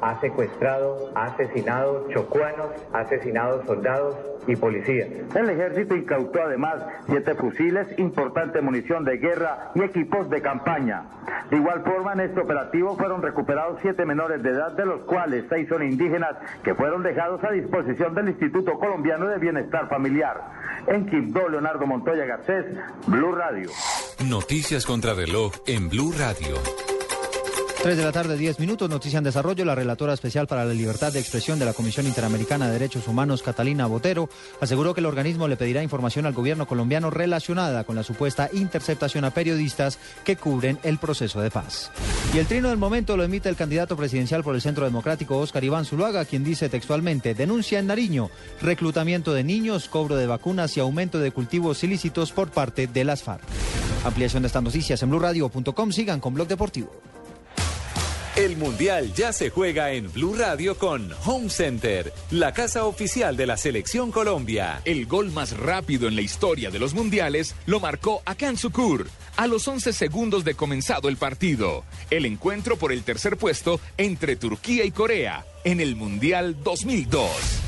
ha secuestrado, ha asesinado chocuanos, ha asesinado soldados y policías. El ejército incautó además siete fusiles, importante munición de guerra y equipos de campaña. De igual forma, en este operativo fueron recuperados siete menores de edad, de los cuales seis son indígenas, que fueron dejados a disposición del Instituto Colombiano de Bienestar Familiar. En Quibdó, Leonardo Montoya Garcés, Blue Radio. Noticias contra reloj en Blue Radio. 3 de la tarde, 10 minutos, noticia en desarrollo. La relatora especial para la libertad de expresión de la Comisión Interamericana de Derechos Humanos, Catalina Botero, aseguró que el organismo le pedirá información al gobierno colombiano relacionada con la supuesta interceptación a periodistas que cubren el proceso de paz. Y el trino del momento lo emite el candidato presidencial por el Centro Democrático, Oscar Iván Zuluaga, quien dice textualmente, denuncia en Nariño, reclutamiento de niños, cobro de vacunas y aumento de cultivos ilícitos por parte de las FARC. Ampliación de estas noticias en blurradio.com. Sigan con Blog Deportivo. El Mundial ya se juega en Blue Radio con Home Center, la casa oficial de la Selección Colombia. El gol más rápido en la historia de los mundiales lo marcó Akan Sukur a los 11 segundos de comenzado el partido. El encuentro por el tercer puesto entre Turquía y Corea en el Mundial 2002.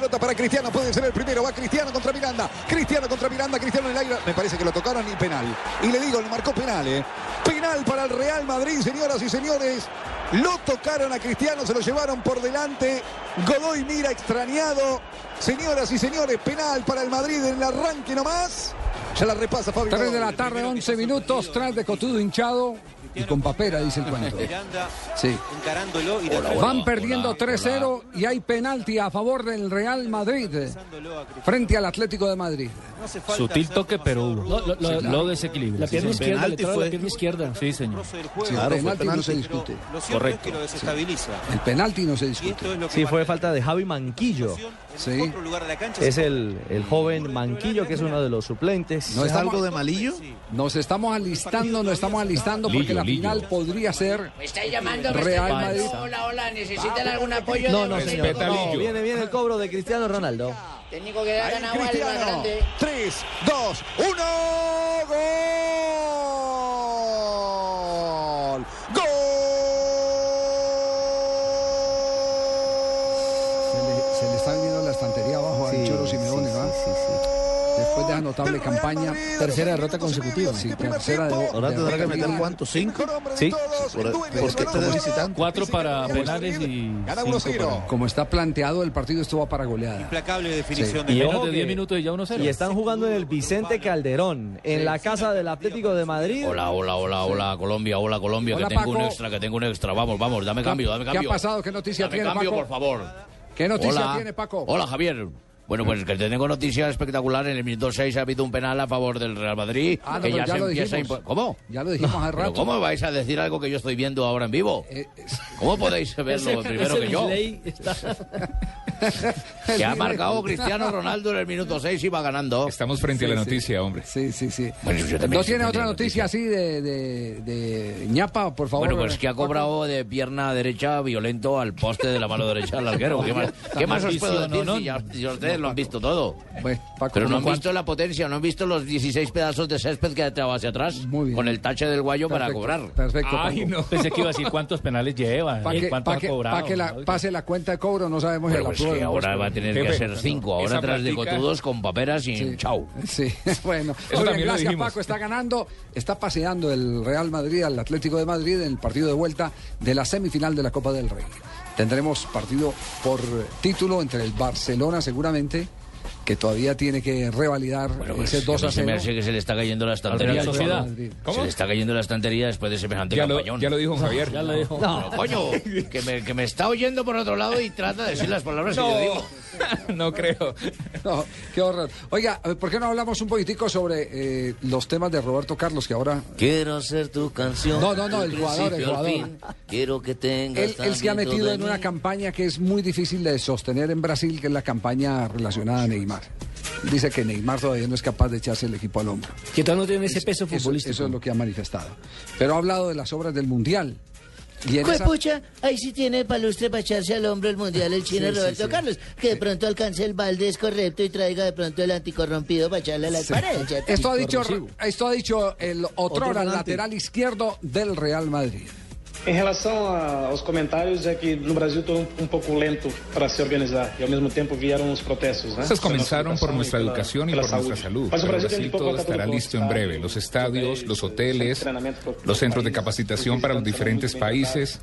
Pelota para Cristiano, puede ser el primero. Va Cristiano contra Miranda. Cristiano contra Miranda. Cristiano en el aire. Me parece que lo tocaron y penal. Y le digo, le marcó penal, ¿eh? Penal para el Real Madrid, señoras y señores. Lo tocaron a Cristiano, se lo llevaron por delante. Godoy mira extrañado. Señoras y señores, penal para el Madrid en el arranque nomás. Ya la repasa Fabio. 3 de la tarde, 11 minutos. Tras de cotudo hinchado y con papera, dice el cuento. Sí. Encarándolo y de Van perdiendo 3-0 y hay penalti a favor del Real Madrid frente al Atlético de Madrid. Sutil toque, pero hubo. Lo, lo- lo- Sí, claro. Lo desequilibra. La sí, pierna señor. izquierda, le Penalti fue- la pierna izquierda. Sí, señor. Sí, el penalti no se discute. Lo cierto Correcto. es que lo desestabiliza. El penalti no se discute. Sí, fue falta de Javi Manquillo. Sí. otro lugar de la cancha. Es el, el joven Manquillo, que es uno de los suplentes. ¿No ¿Es algo de malillo? Nos estamos alistando, nos estamos alistando porque Lillo, la final podría ser ¿Me estáis llamando? ¿Me Real Madrid. Hola, hola, ¿necesitan algún apoyo? No, de no, señor. No, viene bien el cobro de Cristiano Ronaldo. Técnico que al más Cristiano. grande. 3, 2, 1. Gol. Se le está viniendo la estantería abajo a Sí, Cholo Simeone, sí, ¿va? sí, Después de esa notable campaña. Tercera derrota consecutiva. Sí, tercera de Ahora tendrá que meter derrota cuántos, cinco. Sí. Por, porque visitante. Cuatro para penales y cinco para- Como está planteado, el partido estuvo para goleada. Implacable definición Y de menos ojo de que- 10 minutos y ya 1-0. Y están jugando en el Vicente Calderón, en la casa del Atlético de Madrid. Hola, hola, hola, hola, Colombia, hola, Colombia, Hola, que tengo un extra, que tengo un extra. Vamos, vamos, dame cambio, dame ¿Qué cambio. ha pasado? ¿Qué noticia Dame tiene, cambio, Paco? por favor. ¿Qué noticia Hola. tiene, Paco? Hola, Javier. Bueno, pues que te tengo noticia espectacular. En el minuto 6 ha habido un penal a favor del Real Madrid. Ah, no, que pero ya, ya se lo empieza a dijimos. impo- ¿Cómo? Ya lo dijimos hace ¿Pero rato. ¿Cómo vais a decir algo que yo estoy viendo ahora en vivo? Eh, ¿Cómo podéis verlo Ese- primero ese que yo? Que ha marcado Cristiano Ronaldo en el minuto 6 y va ganando. Estamos frente a la sí. noticia, hombre. Sí, sí, sí. Bueno, yo también ¿No tiene otra noticia así de, de, de ñapa, por favor? Bueno, pues que ha cobrado de pierna derecha violento al poste de la mano derecha del larguero. ¿Qué más, qué más os puedo decir si, ya- si ustedes lo han visto todo? Bueno, Paco, Pero no han visto la potencia, no han visto los 16 pedazos de césped que ha echado hacia atrás con el tache del guayo para Perfecto, cobrar. Perfecto. Ay, no. Pensé que iba a decir cuántos penales lleva, Para eh, que, cuánto pa' ha que- cobrado. pa' que la, pase la cuenta de cobro, no sabemos Pero el pues que ahora va a tener que ser 5, ahora tras de cotudos con paperas y chau. Sí, bueno. Eso Muy bien, gracias. Paco, está ganando, está paseando el Real Madrid al Atlético de Madrid en el partido de vuelta de la semifinal de la Copa del Rey. Tendremos partido por título entre el Barcelona seguramente, que todavía tiene que revalidar Pues, ese 2 que a se me 0. hace que se le está cayendo la estantería. Sociedad. Se le está cayendo la estantería después de semejante Ya lo, campañón. ya lo dijo Javier. Ya lo dijo. Pero, coño, que me, que me está oyendo por otro lado y trata de decir las palabras que yo digo. no creo. No, qué horror. Oiga, eh, ¿por qué no hablamos un poquitico sobre eh, los temas de Roberto Carlos que ahora Quiero ser tu canción. No, no, no, el jugador, el jugador. fin. Quiero que tengas Él, él se ha metido en una campaña que es muy difícil de sostener en Brasil, que es la campaña relacionada a Neymar. Dice que Neymar todavía no es capaz de echarse el equipo al hombro. Que todavía no tiene ese peso Eso, futbolístico. eso es lo que ha manifestado. Pero ha hablado de las obras del Mundial. Y en esa- pucha, ahí sí tiene palustre para echarse al hombro el mundial el chino Sí, Roberto sí. Carlos. Que de pronto alcance el balde es correcto y traiga de pronto el anticorrompido para echarle a las Sí. paredes. Esto ha dicho, esto ha dicho el otrora penalti. lateral izquierdo del Real Madrid. Em relação a- aos comentários, é que no Brasil todo um, um pouco lento para se organizar e ao mesmo tempo vieram os protestos. Né? Pela comenzaron por educação nuestra e pela- educación y pela por nuestra salud. Mas Pero Brasil todo estará listo en breve. Los estadios, los hoteles, los centros de capacitación para los diferentes países.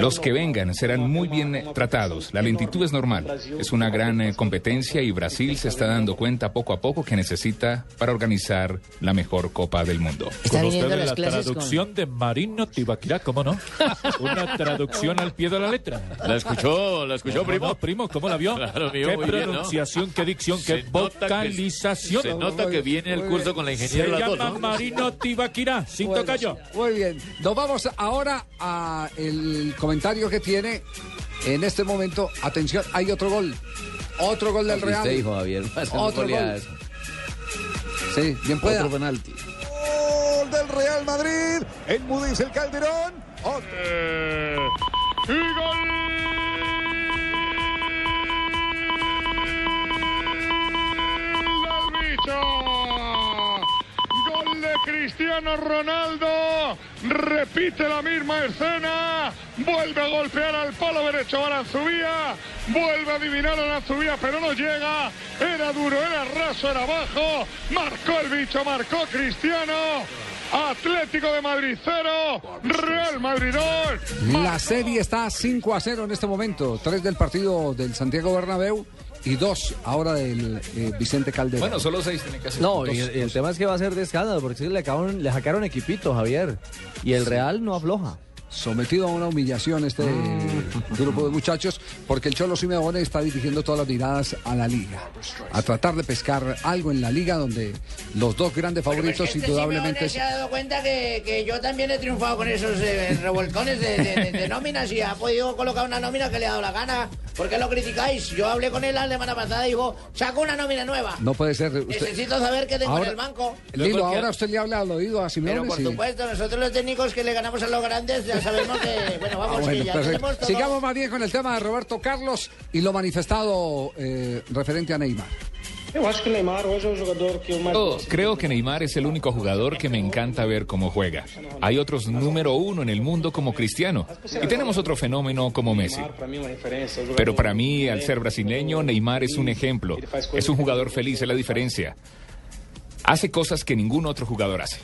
Los que vengan serán muy bien tratados. La lentitud es normal. Es una gran eh, competencia y Brasil se está dando cuenta poco a poco que necesita para organizar la mejor Copa del Mundo. Está Con ustedes las la clases con- traducción de Marino Tibaquirá, ¿cómo no? Una traducción al pie de la letra. ¿La escuchó, la escuchó, ¿Cómo primo? no, primo, ¿cómo la vio? Claro, vio qué muy bien, ¿no? pronunciación, qué dicción, qué Se que- vocalización. se nota que viene el curso con la Se ingeniera dos, llama ¿no? Marino Tibaquirá, sin Bueno, tocayo. Muy bien. Nos vamos ahora a el comentario que tiene en este momento. Atención, hay otro gol. Otro gol del Real. usted dijo, Javier, Otro gol. Sí, bien pueda. Otro penalti. Gol del Real Madrid. Enmudice el Calderón. Otro. Y gol del bicho. Gol de Cristiano Ronaldo. Repite la misma escena. Vuelve a golpear al palo derecho Aranzubía. Vuelve a adivinar Aranzubía, pero no llega. Era duro, era raso, era bajo. Marcó el bicho, marcó Cristiano. Atlético de Madrid 0, Real Madrid 2. La serie está 5 a 0 en este momento. Tres del partido del Santiago Bernabéu y dos ahora del eh, Vicente Calderón. Bueno, solo seis tiene que hacer. No, Dos- el, y el tema es que va a ser de escándalo, porque sí le, acabaron, le hackearon equipito, Javier. Y el Real no afloja. Sometido a una humillación este grupo de muchachos porque el Cholo Simeone está dirigiendo todas las miradas a la liga, a tratar de pescar algo en la liga donde los dos grandes favoritos Este indudablemente Simeone se ha dado cuenta que, que yo también he triunfado con esos eh, revolcones de, de- de- de nóminas y ha podido colocar una nómina que le ha dado la gana. ¿Por qué lo criticáis? Yo hablé con él la semana pasada y dijo, saco una nómina nueva. no puede ser. Usted, Necesito saber qué tengo Ahora- en el banco. Lilo, ahora usted le habla al oído a Simeone. Pero por sí. supuesto, nosotros los técnicos que le ganamos a los grandes ya sabemos que, bueno, vamos, Ah, bueno, que ya perfecto. tenemos todo. Sigamos más bien con el tema de Roberto Carlos y lo manifestado eh, referente a Neymar. Creo que Neymar es el único jugador que me encanta ver cómo juega. Hay otros número uno en el mundo como Cristiano y tenemos otro fenómeno como Messi. Pero para mí, al ser brasileño, Neymar es un ejemplo. Es un jugador feliz, es la diferencia. Hace cosas que ningún otro jugador hace.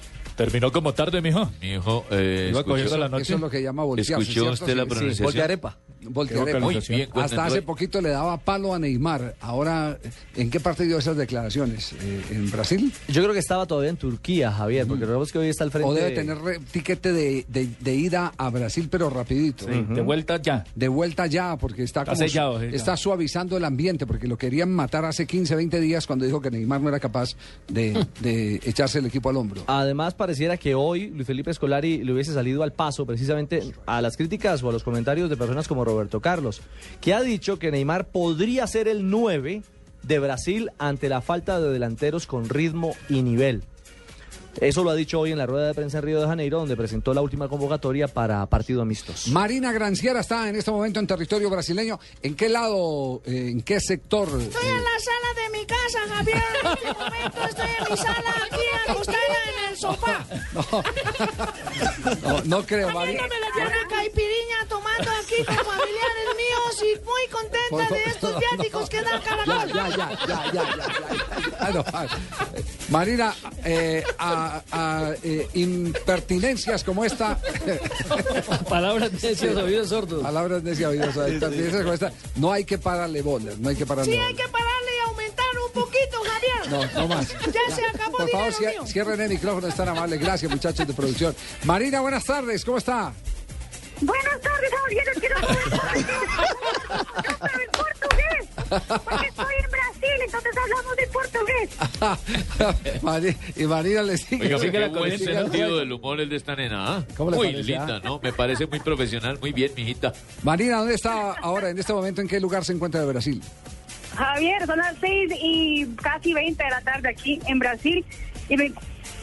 Terminó como tarde, mijo. Mijo, eh, Iba cogiendo la noche. Eso es lo que llama voltearse, ¿Escuchó ¿cierto? usted la Sí, pronunciación? voltearepa. Voltearepa. Muy bien, Hasta hace poquito le daba palo a Neymar. Ahora, ¿en qué parte dio esas declaraciones? Eh, ¿En Brasil? Yo creo que estaba todavía en Turquía, Javier, porque recordemos que hoy está al frente. ¿O debe tener tiquete de, de- de ida a Brasil, pero rapidito? Sí, de vuelta ya. De vuelta ya, porque está, Está como sellado, sí, está suavizando el ambiente, porque lo querían matar hace 15, 20 días cuando dijo que Neymar no era capaz de, de echarse el equipo al hombro. Además, pareciera que hoy Luis Felipe Escolari le hubiese salido al paso precisamente a las críticas o a los comentarios de personas como Roberto Carlos, que ha dicho que Neymar podría ser el 9 de Brasil ante la falta de delanteros con ritmo y nivel. Eso lo ha dicho hoy en la rueda de prensa en Río de Janeiro, donde presentó la última convocatoria para partido amistos. Marina Granciera está en este momento en territorio brasileño. ¿En qué lado, eh, en qué sector? Estoy en la sala de mi casa, Javier. En este momento estoy en mi sala aquí acostada en el sofá. No, no creo, Marina. Tomando aquí con familiares míos y muy contenta de estos viáticos que da Ya, Caracol. ya, ya, ya, ya, ya, ya. Ah, ah. Marina, eh, a, a, eh, impertinencias como esta. Palabras necias, oídos sordos. Palabras necias, oídos sordos. Impertinencias como esta. No hay que pararle bolas, no hay que pararle Sí, hay que pararle y aumentar un poquito, Javier. No, no más. Ya se acabó Por favor, cierren el micrófono, están amables. Gracias, muchachos de producción. Marina, buenas tardes, ¿cómo está? Buenas tardes, Javier. Es que no puedo en portugués. Porque estoy en Brasil, entonces hablamos de portugués. Mari- y Marina le sigue. Oiga, qué la buen sentido del humor el de esta nena. ¿ah? ¿Cómo le Muy parece, linda, ah? ¿no? Me parece muy profesional. Muy bien, mijita. Marina, ¿dónde está ahora, en este momento, en qué lugar se encuentra de Brasil? Javier, son las 6 y casi 20 de la tarde aquí en Brasil y me,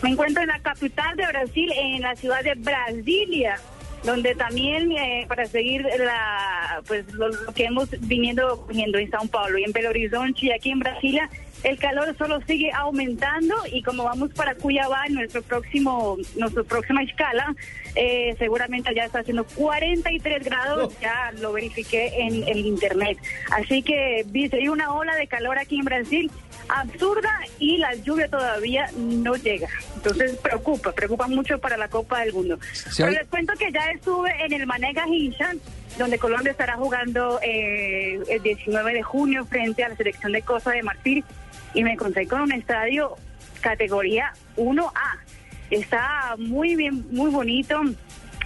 me encuentro en la capital de Brasil, en la ciudad de Brasilia, donde también eh, para seguir la pues lo, lo que hemos viniendo cogiendo en Sao Paulo y en Belo Horizonte y aquí en Brasilia el calor solo sigue aumentando y como vamos para Cuiabá en nuestro próximo nuestra próxima escala eh, seguramente ya está haciendo 43 grados ya lo verifiqué en el internet. Así que dice hay una ola de calor aquí en Brasil absurda y la lluvia todavía no llega entonces preocupa preocupa mucho para la Copa del Mundo Sí, pero hay- les cuento que ya estuve en el Manega Hincha donde Colombia estará jugando eh, el 19 de junio frente a la selección de Costa de Marfil y me encontré con un estadio categoría 1A. Está muy bien, muy bonito.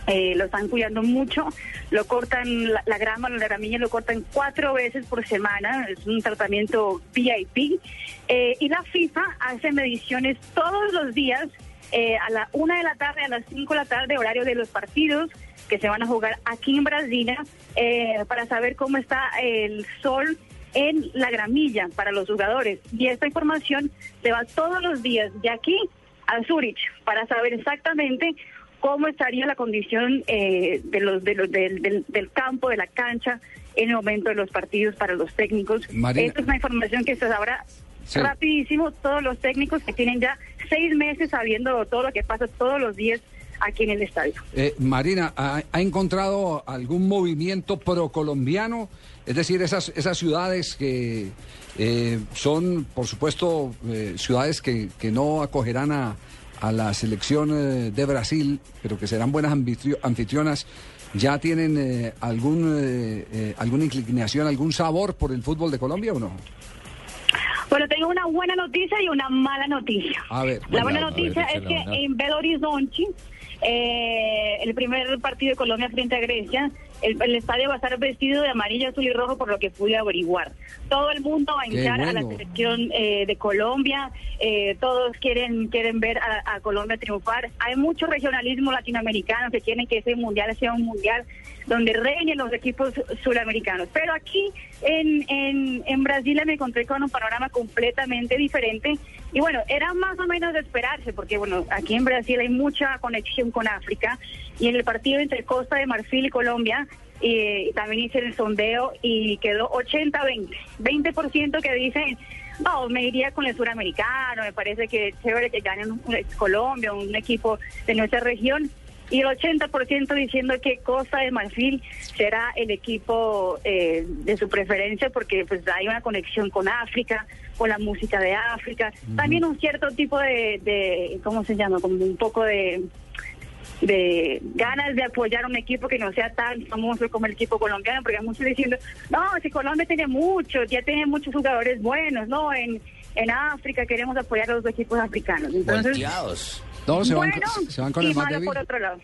Eh, lo están cuidando mucho, lo cortan la, la grama, la gramilla lo cortan cuatro veces por semana, es un tratamiento VIP. eh, y la FIFA hace mediciones todos los días eh, a la una de la tarde, a las cinco de la tarde, horario de los partidos que se van a jugar aquí en Brasilia, eh, para saber cómo está el sol en la gramilla para los jugadores. Y esta información se va todos los días de aquí a Zurich para saber exactamente cómo estaría la condición eh, de los, de los- del, del- del campo, de la cancha, en el momento de los partidos para los técnicos. Marina. Esta es una información que se sabrá Sí. rapidísimo todos los técnicos que tienen ya seis meses sabiendo todo lo que pasa todos los días aquí en el estadio. Eh, Marina, ¿ha, ha encontrado algún movimiento procolombiano? Es decir, esas, esas ciudades que eh, son, por supuesto, eh, ciudades que, que no acogerán a, a la selección eh, de Brasil, pero que serán buenas anfitrio- anfitrionas, ¿ya tienen eh, algún, eh, eh, alguna inclinación, algún sabor por el fútbol de Colombia o no? Bueno, tengo una buena noticia y una mala noticia. A ver. La buena ver, noticia es que buena. en Belo Horizonte, eh, el primer partido de Colombia frente a Grecia, el, el estadio va a estar vestido de amarillo, azul y rojo, por lo que pude averiguar. Todo el mundo va a hinchar a la selección eh, de Colombia, eh, todos quieren quieren ver a, a Colombia triunfar. Hay mucho regionalismo latinoamericano que quieren que ese mundial sea un mundial donde reinen los equipos suramericanos. Pero aquí en, en, en Brasil me encontré con un panorama completamente diferente. Y bueno, era más o menos de esperarse, porque bueno, aquí en Brasil hay mucha conexión con África. Y en el partido entre Costa de Marfil y Colombia, y, también hice el sondeo y quedó 80-20. 20% que dicen, no, me iría con el suramericano, me parece que es chévere que gane un- un- Colombia, un equipo de nuestra región. Y el 80% diciendo que Costa de Marfil será el equipo eh, de su preferencia porque pues hay una conexión con África, con la música de África. También un cierto tipo de, de, ¿cómo se llama? Como un poco de de ganas de apoyar a un equipo que no sea tan famoso como el equipo colombiano, porque hay muchos diciendo, no, si Colombia tiene muchos, ya tiene muchos jugadores buenos, ¿no? En, en África queremos apoyar a los equipos africanos. Entonces, Volteados. No, se van, bueno, se van con y el más malo débil. por otro lado.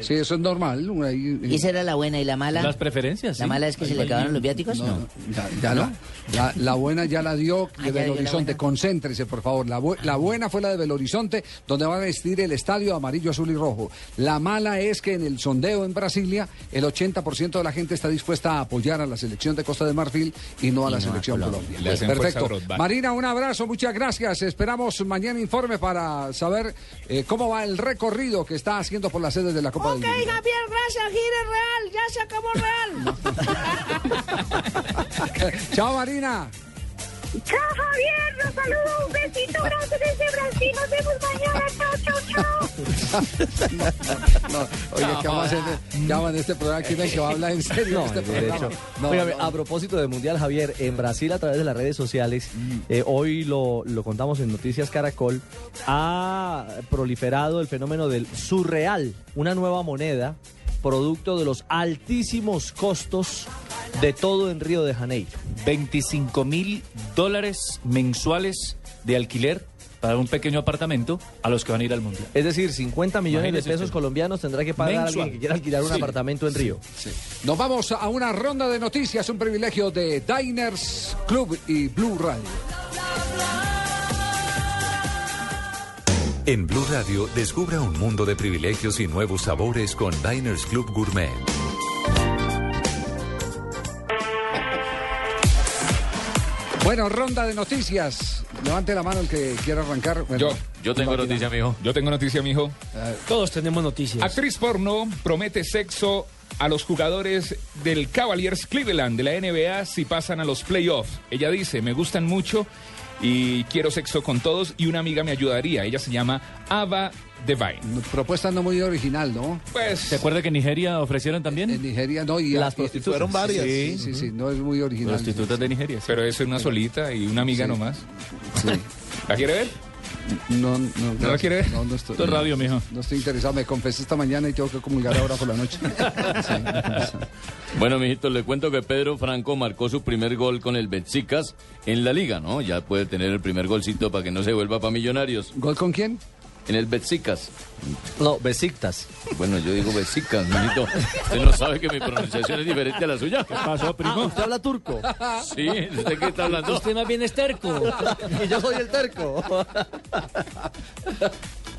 Sí, eso es normal. ahí- ¿Y esa era la buena y la mala? Las preferencias. ¿La sí. mala es que se le acabaron los viáticos? No. Ya, ya la, la- la buena ya la dio Ah, de Belo Horizonte. Concéntrese, por favor. La, bu- la buena fue la de Belo Horizonte, donde van a vestir el estadio amarillo, azul y rojo. La mala es que en el sondeo en Brasilia, el 80% de la gente está dispuesta a apoyar a la selección de Costa de Marfil y no a la no a selección Colombia. Perfecto. Marina, un abrazo, muchas gracias. Esperamos mañana informe para saber eh, cómo va el recorrido que está haciendo por las sedes de la Copa Ok, del Mundo. Javier, gracias, gire real, ya se acabó real. Chao, Marina. Chao, Javier, los saludo, un besito grande desde Brasil, nos vemos mañana, chao, chao, chao. No, oye, ¿qué vamos a hacer? ¿Qué vamos en este programa? ¿Quién es que va a hablar en serio? No, este de hecho. No, a propósito de Mundial, Javier, en Brasil a través de las redes sociales, eh, hoy lo, lo contamos en Noticias Caracol, ha proliferado el fenómeno del surreal, una nueva moneda producto de los altísimos costos de todo en Río de Janeiro. 25 mil dólares mensuales de alquiler para un pequeño apartamento a los que van a ir al mundial. Es decir, 50 millones de pesos usted. colombianos tendrá que pagar Mensual. alguien que quiera alquilar un Sí. apartamento en Río. Nos vamos a una ronda de noticias, un privilegio de Diners Club y Blue Radio. En Blue Radio, descubra un mundo de privilegios y nuevos sabores con Diners Club Gourmet. Bueno, ronda de noticias. Levante la mano el que quiera arrancar. Bueno, Yo. Yo tengo noticia, mijo. Yo tengo noticia, mijo. Todos tenemos noticias. Actriz porno promete sexo a los jugadores del Cavaliers Cleveland de la NBA si pasan a los playoffs. Ella dice, me gustan mucho y quiero sexo con todos y una amiga me ayudaría. Ella se llama Ava Devine. Propuesta no muy original, ¿no? Pues... ¿Se acuerda que en Nigeria ofrecieron también? En Nigeria no. Y Las prostitutas. Fueron varias. Sí, sí, sí, no es muy original. Prostitutas de Nigeria. Pero eso es una solita y una amiga Sí. nomás. Sí. ¿La quiere ver? No, no, ¿No la quiere ver? No, no estoy, Esto es radio, mijo. No estoy interesado. Me confesé esta mañana y tengo que comulgar ahora por la noche. Bueno, mijito, le cuento que Pedro Franco marcó su primer gol con el Betsicas en la liga, ¿no? Ya puede tener el primer golcito para que no se vuelva para Millonarios. ¿Gol con quién? En el Betsicas. No, besiktas. Bueno, yo digo Betsicas, mijito. Usted no sabe que mi pronunciación es diferente a la suya. ¿Qué pasó, primo? ¿Usted habla turco? Sí, ¿usted qué está hablando? Usted más bien es terco. y yo soy el terco.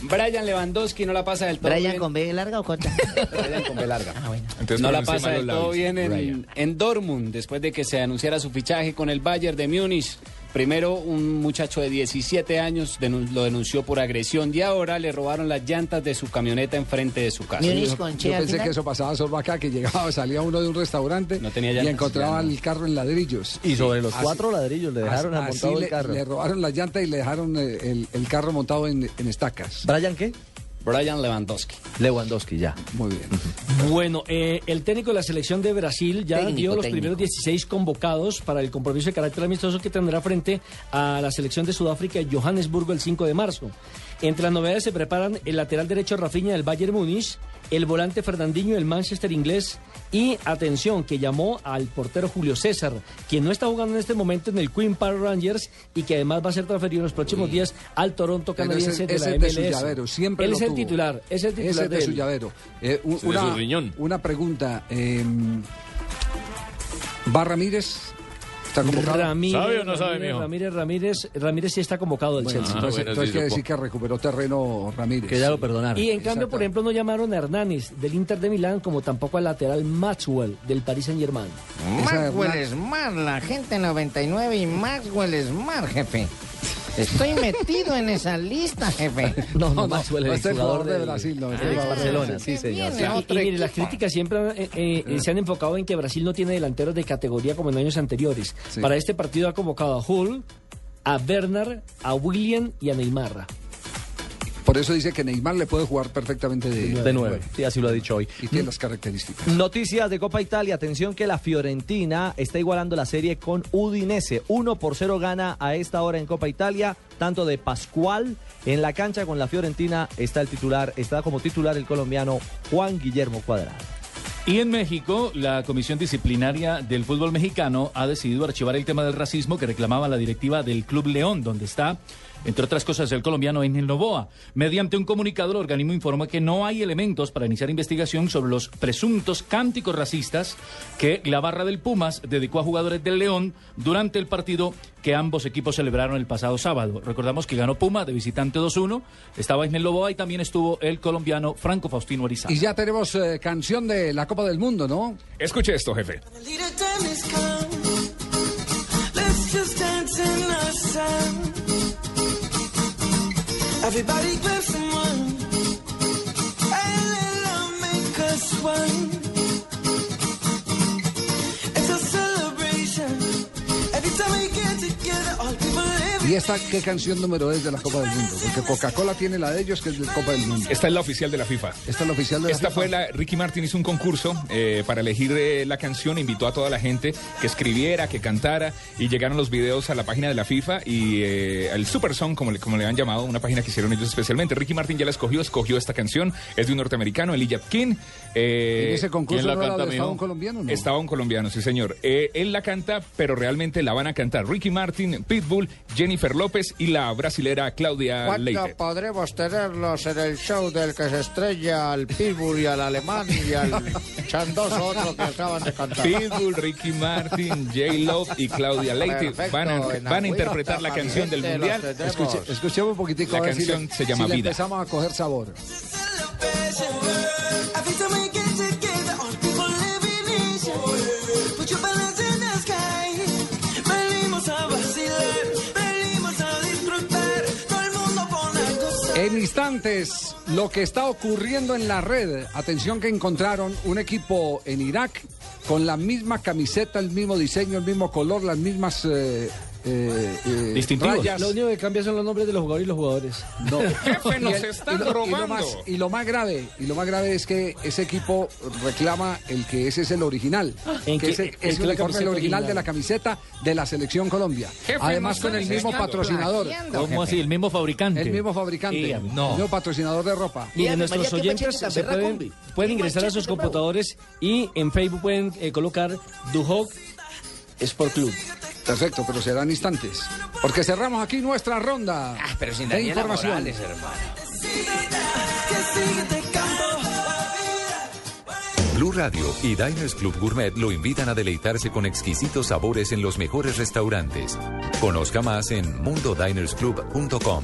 Brian Lewandowski no la pasa del todo ¿Brian bien. con B larga o corta? Brian con B larga. Ah, bueno. Entonces, no la pasa del todo bien en, en Dortmund después de que se anunciara su fichaje con el Bayern de Múnich. Primero un muchacho de 17 años denun- lo denunció por agresión y ahora le robaron las llantas de su camioneta enfrente de su casa. Yo pensé que eso pasaba solo acá, que llegaba, salía uno de un restaurante No tenía y encontraba no. el carro en ladrillos. Y sobre los Así- cuatro ladrillos le dejaron así el carro. le robaron las llantas y le dejaron eh, el, el carro montado en, en estacas. ¿Brian qué? Brian Lewandowski. Lewandowski, ya. Muy bien. Bueno, eh, el técnico de la selección de Brasil ya Técnico, dio los técnico. primeros 16 convocados para el compromiso de carácter amistoso que tendrá frente a la selección de Sudáfrica en Johannesburgo el 5 de marzo. Entre las novedades se preparan el lateral derecho Rafinha del Bayern Múnich, el volante Fernandinho del Manchester inglés y, atención, que llamó al portero Julio César, quien no está jugando en este momento en el Queen Park Rangers y que además va a ser transferido en los próximos días al Toronto canadiense ese- de ese la es de su MLS. llavero, siempre Él lo es el tuvo. titular, es el titular Ese de de su él. llavero. Eh, un- de una pregunta. eh, ¿Va Ramírez? ¿Está convocado? Ramírez, ¿Sabe o no sabe, Ramírez, mijo? Ramírez, Ramírez, Ramírez sí está convocado del Bueno, Chelsea. entonces, bueno, entonces sí, quiere decir que recuperó terreno Ramírez. Que ya lo perdonaron. Y en cambio, por ejemplo, no llamaron a Hernández del Inter de Milán como tampoco al lateral Maxwell del Paris Saint Germain. Maxwell Smart, la gente 99 y Maxwell Smart, jefe. Estoy metido en esa lista, jefe. No, no, este es el jugador de Brasil, no, es el jugador de Barcelona, sí, señor. Y, y mire, las críticas siempre eh, eh, se han enfocado en que Brasil no tiene delanteros de categoría como en años anteriores. Sí. Para este partido ha convocado a Hull, a Bernard, a William y a Neymar. Por eso dice que Neymar le puede jugar perfectamente de, De nueve, sí, así lo ha dicho hoy. Y tiene las características. Noticias de Copa Italia. Atención que la Fiorentina está igualando la serie con Udinese. 1 por 0 gana a esta hora en Copa Italia. Tanto de Pascual en la cancha con la Fiorentina está el titular, está como titular el colombiano Juan Guillermo Cuadrado. Y en México, la Comisión Disciplinaria del Fútbol Mexicano ha decidido archivar el tema del racismo que reclamaba la directiva del Club León, donde está, entre otras cosas, el colombiano Engel Novoa. Mediante un comunicado, el organismo informa que no hay elementos para iniciar investigación sobre los presuntos cánticos racistas que la barra del Pumas dedicó a jugadores del León durante el partido que ambos equipos celebraron el pasado sábado. Recordamos que ganó Puma de visitante 2-1, estaba Engel Novoa y también estuvo el colombiano Franco Faustino Arizaga. Y ya tenemos eh, canción de la Copa del Mundo, ¿no? Escuche esto, jefe. Let's just dance in the sun. Everybody grab someone. And let love make us one. ¿Y esta qué canción número es de la Copa del Mundo? Porque Coca-Cola tiene la de ellos, que es de la Copa del Mundo. Esta es la oficial de la FIFA. Esta es la oficial de la Esta FIFA. fue la. Ricky Martin hizo un concurso eh, para elegir eh, la canción, invitó a toda la gente que escribiera, que cantara, y llegaron los videos a la página de la FIFA y eh, el Super Song, como le, como le han llamado, una página que hicieron ellos especialmente. Ricky Martin ya la escogió, escogió esta canción, es de un norteamericano, Elijah King. Eh, ¿En ese concurso ¿quién la no era canta, de- estaba un colombiano, no? Estaba un colombiano, sí señor. Eh, él la canta, pero realmente la van a cantar Ricky Martin, Pitbull, Jennifer López y la brasilera Claudia ¿Cuándo Leite. podremos tenerlos en el show del que se estrella al Pitbull y al alemán y al chandoso otro que acaban de cantar? Pitbull, Ricky Martin, J. Love y Claudia Leite Perfecto, van a, van a interpretar la canción del mundial. Escuche- escuchemos un poquitico. La a ver si canción le- se llama si Vida. empezamos a coger sabor. En instantes, lo que está ocurriendo en la red. Atención que encontraron un equipo en Irak con la misma camiseta, el mismo diseño, el mismo color, las mismas eh, eh, eh, rayas. Lo único que cambia son los nombres de los jugadores y los jugadores. No. Jefe, nos Y están y lo- y lo robando. más- Y lo más grave, y lo más grave es que ese equipo reclama el que ese es el original, ¿En que qué- ese en es el original original? de la camiseta de la selección Colombia. Jefe, Además con el mismo patrocinador, ¿Cómo jefe. así? ¿El mismo fabricante? el mismo fabricante, Y- el no. mismo patrocinador de ropa. Miren, Ave nuestros María, oyentes se pueden, pueden ingresar a sus computadores y en Facebook pueden eh, colocar Duhok Sport Club. Perfecto, pero serán instantes. Porque cerramos aquí nuestra ronda Ah, pero sin de información. Morales. Blue Radio y Diners Club Gourmet lo invitan a deleitarse con exquisitos sabores en los mejores restaurantes. Conozca más en mundodinersclub.com.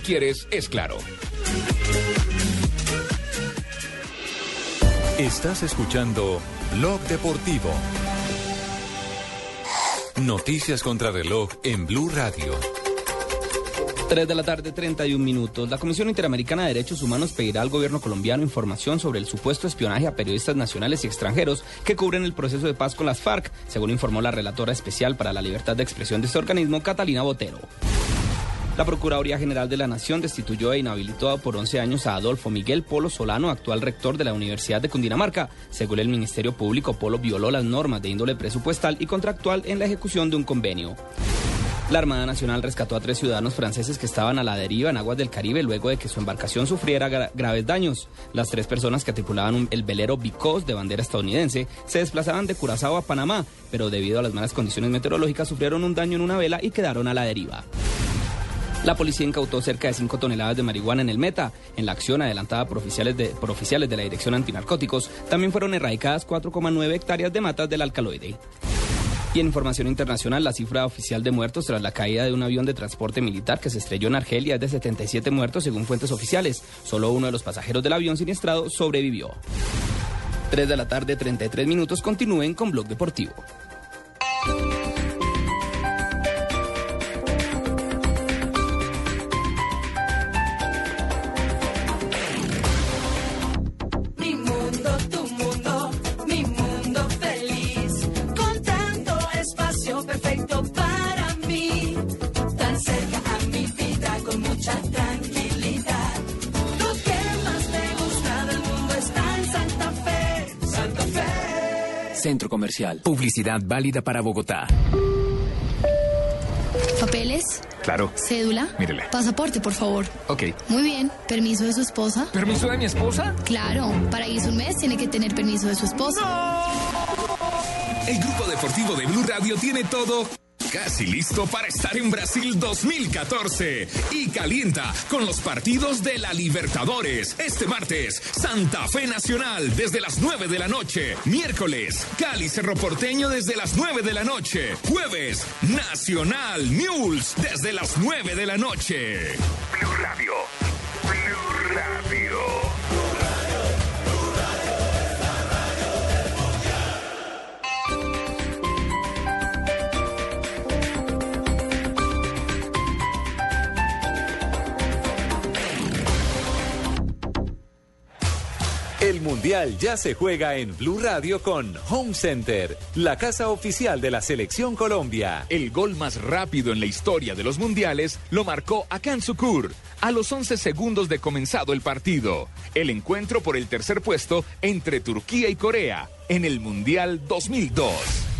quieres es claro. Estás escuchando Blog Deportivo. Noticias contra reloj en Blue Radio. 3 de la tarde, 31 minutos. La Comisión Interamericana de Derechos Humanos pedirá al gobierno colombiano información sobre el supuesto espionaje a periodistas nacionales y extranjeros que cubren el proceso de paz con las FARC, según informó la relatora especial para la libertad de expresión de este organismo, Catalina Botero. La Procuraduría General de la Nación destituyó e inhabilitó por 11 años a Adolfo Miguel Polo Solano, actual rector de la Universidad de Cundinamarca. Según el Ministerio Público, Polo violó las normas de índole presupuestal y contractual en la ejecución de un convenio. La Armada Nacional rescató a tres ciudadanos franceses que estaban a la deriva en aguas del Caribe luego de que su embarcación sufriera gra- graves daños. Las tres personas que tripulaban el velero Bicos de bandera estadounidense se desplazaban de Curazao a Panamá, pero debido a las malas condiciones meteorológicas sufrieron un daño en una vela y quedaron a la deriva. La policía incautó cerca de 5 toneladas de marihuana en el Meta. En la acción adelantada por oficiales de, oficiales de la Dirección Antinarcóticos, también fueron erradicadas 4,9 hectáreas de matas del alcaloide. Y en información internacional, la cifra oficial de muertos tras la caída de un avión de transporte militar que se estrelló en Argelia es de 77 muertos según fuentes oficiales. Solo uno de los pasajeros del avión siniestrado sobrevivió. 3 de la tarde, 33 minutos. Continúen con Blog Deportivo. Centro Comercial. Publicidad válida para Bogotá. ¿Papeles? Claro. ¿Cédula? Mírele. Pasaporte, por favor. Ok. Muy bien. ¿Permiso de su esposa? ¿Permiso de mi esposa? Claro. Para irse un mes tiene que tener permiso de su esposa. El grupo deportivo de Blue Radio tiene todo casi listo para estar en Brasil 2014 y calienta con los partidos de la Libertadores. Este martes, Santa Fe Nacional desde las 9 de la noche. Miércoles, Cali Cerro Porteño desde las 9 de la noche. Jueves, Nacional Mules desde las 9 de la noche. Blue Radio. Mundial ya se juega en Blue Radio con Home Center, la casa oficial de la Selección Colombia. El gol más rápido en la historia de los mundiales lo marcó Akan Sukur a los 11 segundos de comenzado el partido. El encuentro por el tercer puesto entre Turquía y Corea en el Mundial 2002.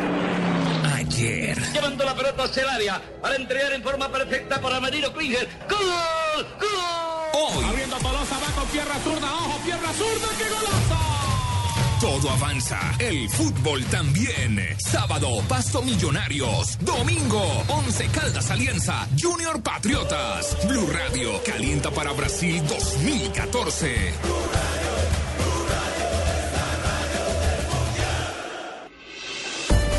Llevando la pelota hacia el área para entregar en forma perfecta para Marino Klinger. ¡Gol! ¡Gol! Hoy. Abriendo Tolosa, va con pierna zurda. ¡Ojo, pierna zurda! ¡Qué golazo! Todo avanza. El fútbol también. Sábado, Pasto Millonarios. Domingo, Once Caldas Alianza. Junior Patriotas. Blue Radio calienta para Brasil 2014.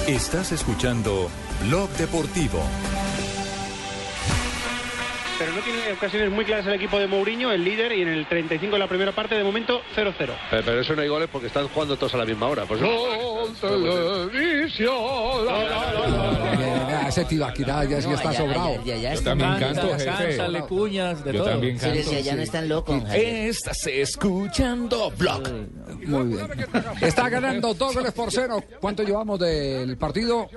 Estás escuchando Blog Deportivo. Pero no tiene ocasiones muy claras el equipo de Mourinho, el líder, y en el 35 de la primera parte, de momento, 0-0. Pero, pero eso no hay goles porque están jugando todos a la misma hora. Por eso... Eh, Ese Tibaquirá ya sí está sobrado. allá Yo también canto, jefe. sale cuñas, de Yo todo. también Sí, canto. sí, allá no están locos. Estás escuchando Blog. Muy bien. Está ganando dos goles por cero. ¿Cuánto llevamos del partido?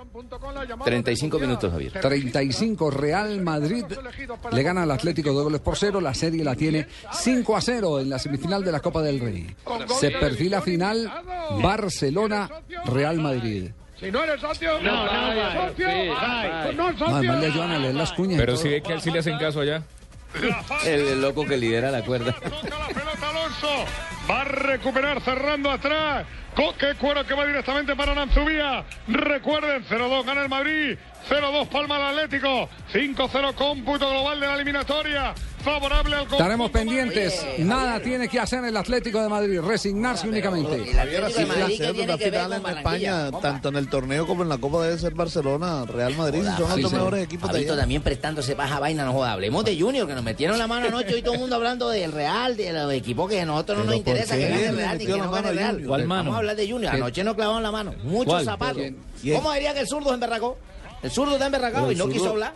35 minutos, Javier. 35. Real Madrid le gana al Atlético dos goles por cero. La serie la tiene 5 a 0 en la semifinal de la Copa del Rey. Se perfila final Barcelona-Real Madrid. Si no eres socio, No, no, vaya, socio, sí, vaya. vaya. No, socio. Además le ayudan a leer las cuñas. Pero si ve que a él sí le hacen caso allá. El, el loco que lidera la cuerda. Alonso va a recuperar cerrando atrás. Coque cuero que va directamente para Nanzubía. Recuerden, 0-2 gana el Madrid. 0-2 palma al Atlético. 5-0 cómputo global de la eliminatoria. Favorable al Estaremos pendientes. Nada tiene que hacer el Atlético de Madrid. Resignarse únicamente. Javier, así una final en España, tanto en el torneo como en la Copa debe ser Barcelona, Real Madrid, si son los dos mejores equipos de allá. también prestándose baja vaina, no joda. Hablemos de Junior, que nos metieron la mano anoche y todo el mundo hablando del Real, de los equipos que a nosotros no nos Pero ¿por interesa qué que gane el Real ni que la no gane el Real. Junior? ¿Cuál mano? Vamos a hablar de Junior. Anoche nos clavaron la mano. Muchos zapatos. ¿Cómo diría que el zurdo se emberracó? El zurdo está emberracado Pero y no quiso hablar.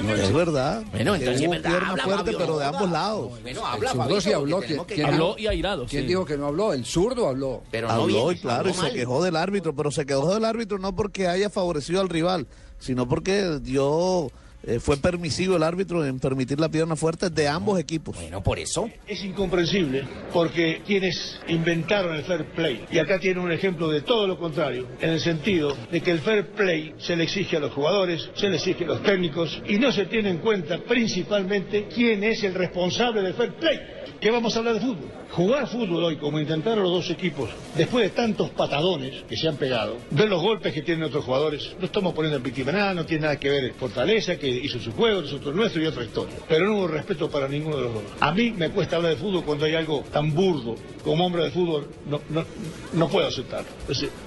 No, es verdad. Bueno, entonces es verdad, habla, fuerte, Fabio, pero de ambos lados. Bueno, el habla, zurdo Fabito, sí habló. ¿Quién, que- Habló y airado, ¿Quién sí. dijo que no habló? El zurdo habló. Pero no habló bien, y claro, y se quejó del árbitro, pero se quejó del árbitro no porque haya favorecido al rival, sino porque dio, eh, fue permisivo el árbitro en permitir la pierna fuerte de ambos equipos. Bueno, por eso. Es incomprensible porque quienes inventaron el fair play, y acá tiene un ejemplo de todo lo contrario, en el sentido de que el fair play se le exige a los jugadores, se le exige a los técnicos, y no se tiene en cuenta principalmente quién es el responsable del fair play. ¿Qué vamos a hablar de fútbol? Jugar fútbol hoy, como intentaron los dos equipos, después de tantos patadones que se han pegado, ver los golpes que tienen otros jugadores, no estamos poniendo en víctima nada, no tiene nada que ver Fortaleza, que hizo su juego, nosotros nuestro y otra historia. Pero no hubo respeto para ninguno de los dos. A mí me cuesta hablar de fútbol cuando hay algo tan burdo como hombre de fútbol, no, no, no puedo aceptarlo.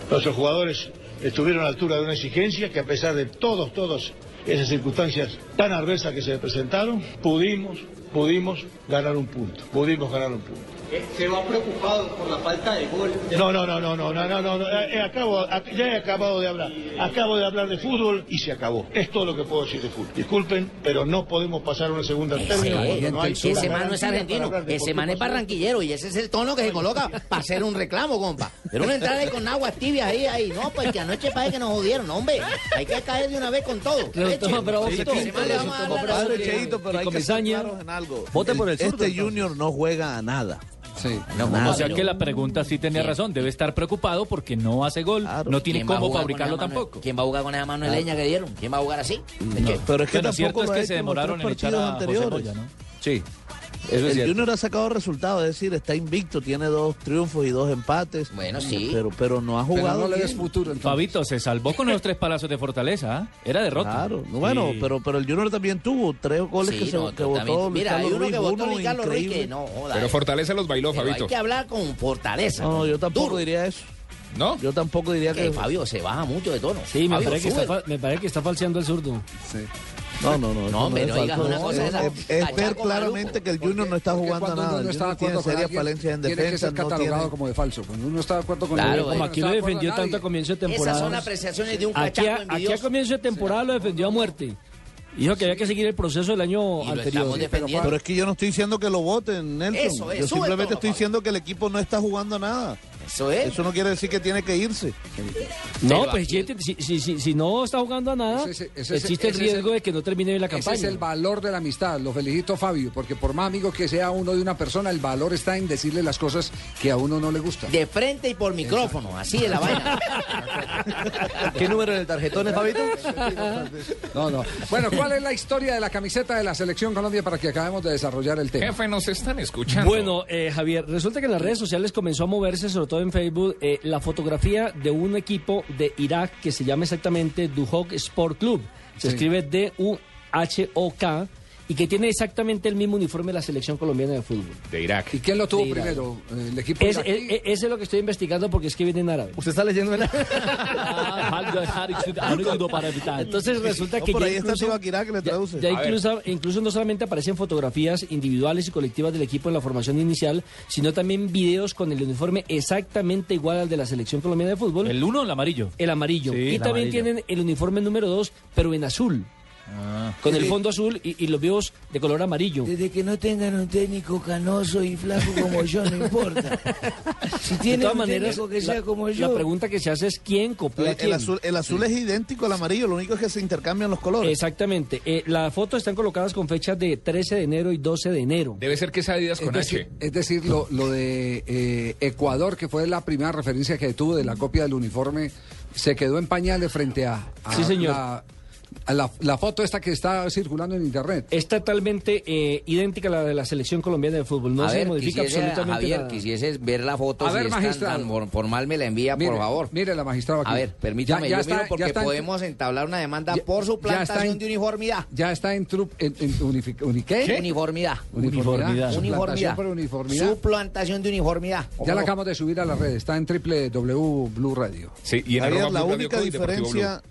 Nuestros jugadores estuvieron a la altura de una exigencia que a pesar de todos, todos esas circunstancias tan adversas que se presentaron, pudimos, pudimos ganar un punto, pudimos ganar un punto. Se va preocupado por la falta de gol. No, no, no, no, no, no, no, no, no, eh, acabo, ac- ya he acabado de hablar. Acabo de hablar de fútbol y se acabó. Es todo lo que puedo decir de fútbol. Disculpen, pero no podemos pasar a una segunda término cuando no hay Ese, man no es argentino, ese man es barranquillero y ese es el tono que se coloca para hacer un reclamo, compa. Pero uno entrar ahí con aguas tibias ahí, ahí, no, pues que anoche parece que nos jodieron, hombre. Hay que caer de una vez con todo. Pero Compadre. Cheito, hay que en algo. Vote por el Este Junior no juega a nada. Sí. o sea que la pregunta sí tenía razón. Debe estar preocupado porque no hace gol, no tiene ¿Quién va a cómo fabricarlo tampoco. ¿Quién va a jugar con esa mano de leña que dieron? ¿Quién va a jugar así? Pero es que Bueno, cierto es que se demoraron en echar a José. Moya, ¿no? Sí. El Junior ha sacado resultados, es decir, está invicto, tiene dos triunfos y dos empates. Bueno, sí. Pero, pero no ha jugado. futuro. Fabito se salvó con los tres palazos de Fortaleza. ¿ah? Era derrota. Claro, no, bueno, Sí. pero, pero el Junior también tuvo tres goles Sí, que, se, no, que votó Luis Mira, hay uno Ruiz, que votó uno Luis Carlos Ruiz que no joda. Pero Fortaleza los bailó, Pero Fabito. hay que hablar con fortaleza. No, yo tampoco duro. diría eso. ¿No? Yo tampoco diría Que que. Fabio se baja mucho de tono. Sí, me Fabio, parece, que está, me parece que está falseando el zurdo. No, no, no. No, es no digas una cosa Es- esa. es, es ver claramente que el Junior no está jugando nada. uno El está Junior tiene serias falencias en tiene que defensa. ser no catalogado tiene- como de falso. Cuando uno está de acuerdo con Claro, el Como aquí no lo defendió tanto a comienzo de Esas temporada. son apreciaciones de un Aquí, cachaco a, aquí a envidioso. comienzo de temporada lo defendió a muerte. Dijo que había que seguir el proceso del año anterior. Pero es que yo no estoy diciendo que lo voten, Nelson. Eso es, yo simplemente todo, estoy diciendo que el equipo no está jugando nada. Eso es. Eso no quiere decir que tiene que irse. No, pues si, si, si, si no está jugando a nada, Ese ese existe el ese es riesgo de que no termine bien la Ese campaña. es el valor de la amistad. Lo felicito, Fabio, porque por más amigo que sea uno de una persona, el valor está en decirle las cosas que a uno no le gustan. De frente y por micrófono, así es la vaina. ¿Qué número en el tarjetón es, Fabito? No, no. Bueno, ¿cuál es la historia de la camiseta de la Selección Colombia para que acabemos de desarrollar el tema? Jefe, nos están escuchando. Bueno, eh, Javier, resulta que en las redes sociales comenzó a moverse, sobre todo en Facebook, eh, la fotografía de un equipo de Irak que se llama exactamente Duhok Sport Club. Se Sí. escribe D-U-H-O-K y que tiene exactamente el mismo uniforme de la selección colombiana de fútbol. De Irak. ¿Y quién lo tuvo De primero? ¿El equipo Es, iraquí? es- ese es lo que estoy investigando porque es que viene en árabe. ¿Usted está leyendo en Entonces resulta No, que por ya ahí está incluso, que le traduce. ya incluso, incluso no solamente aparecen fotografías individuales y colectivas del equipo en la formación inicial, sino también videos con el uniforme exactamente igual al de la selección colombiana de fútbol. ¿El uno o el amarillo? El amarillo. Sí, y el también amarillo. tienen el uniforme número 2, pero en azul. Con el fondo azul y, y los videos de color amarillo. Desde que no tengan un técnico canoso y flaco como yo, no importa. Si De tienen todas un maneras, técnico que la, sea como la yo. pregunta que se hace es quién copió a El, azul, el azul es idéntico al amarillo, lo único es que se intercambian los colores. Exactamente. Eh, las fotos están colocadas con fechas de 13 de enero y 12 de enero. Debe ser que es Adidas Es con decir, H. es decir, lo, lo de eh, Ecuador, que fue la primera referencia que tuvo de la copia del uniforme, se quedó en pañales frente a, a Sí, señor. La, La, la foto esta que está circulando en internet. Es totalmente eh, idéntica a la de la selección colombiana de fútbol. No a se ver, modifica quisiese, absolutamente Javier, nada. quisiese ver la foto. A si ver, es magistrado. tan formal, me la envía, Mire, por favor. Mire la magistrada aquí. A ver, permítame, Ya- ya yo está- miro ya porque en- podemos entablar una demanda Ya- por suplantación en- de uniformidad. Ya está en, tru- en, en unifi- uni- ¿qué? Uniformidad. Uniformidad. Uniformidad. Suplantación por uniformidad. Suplantación de uniformidad. Ya la acabamos de subir a la red. Está en www Blue Radio. Sí, y en Javier, la única diferencia,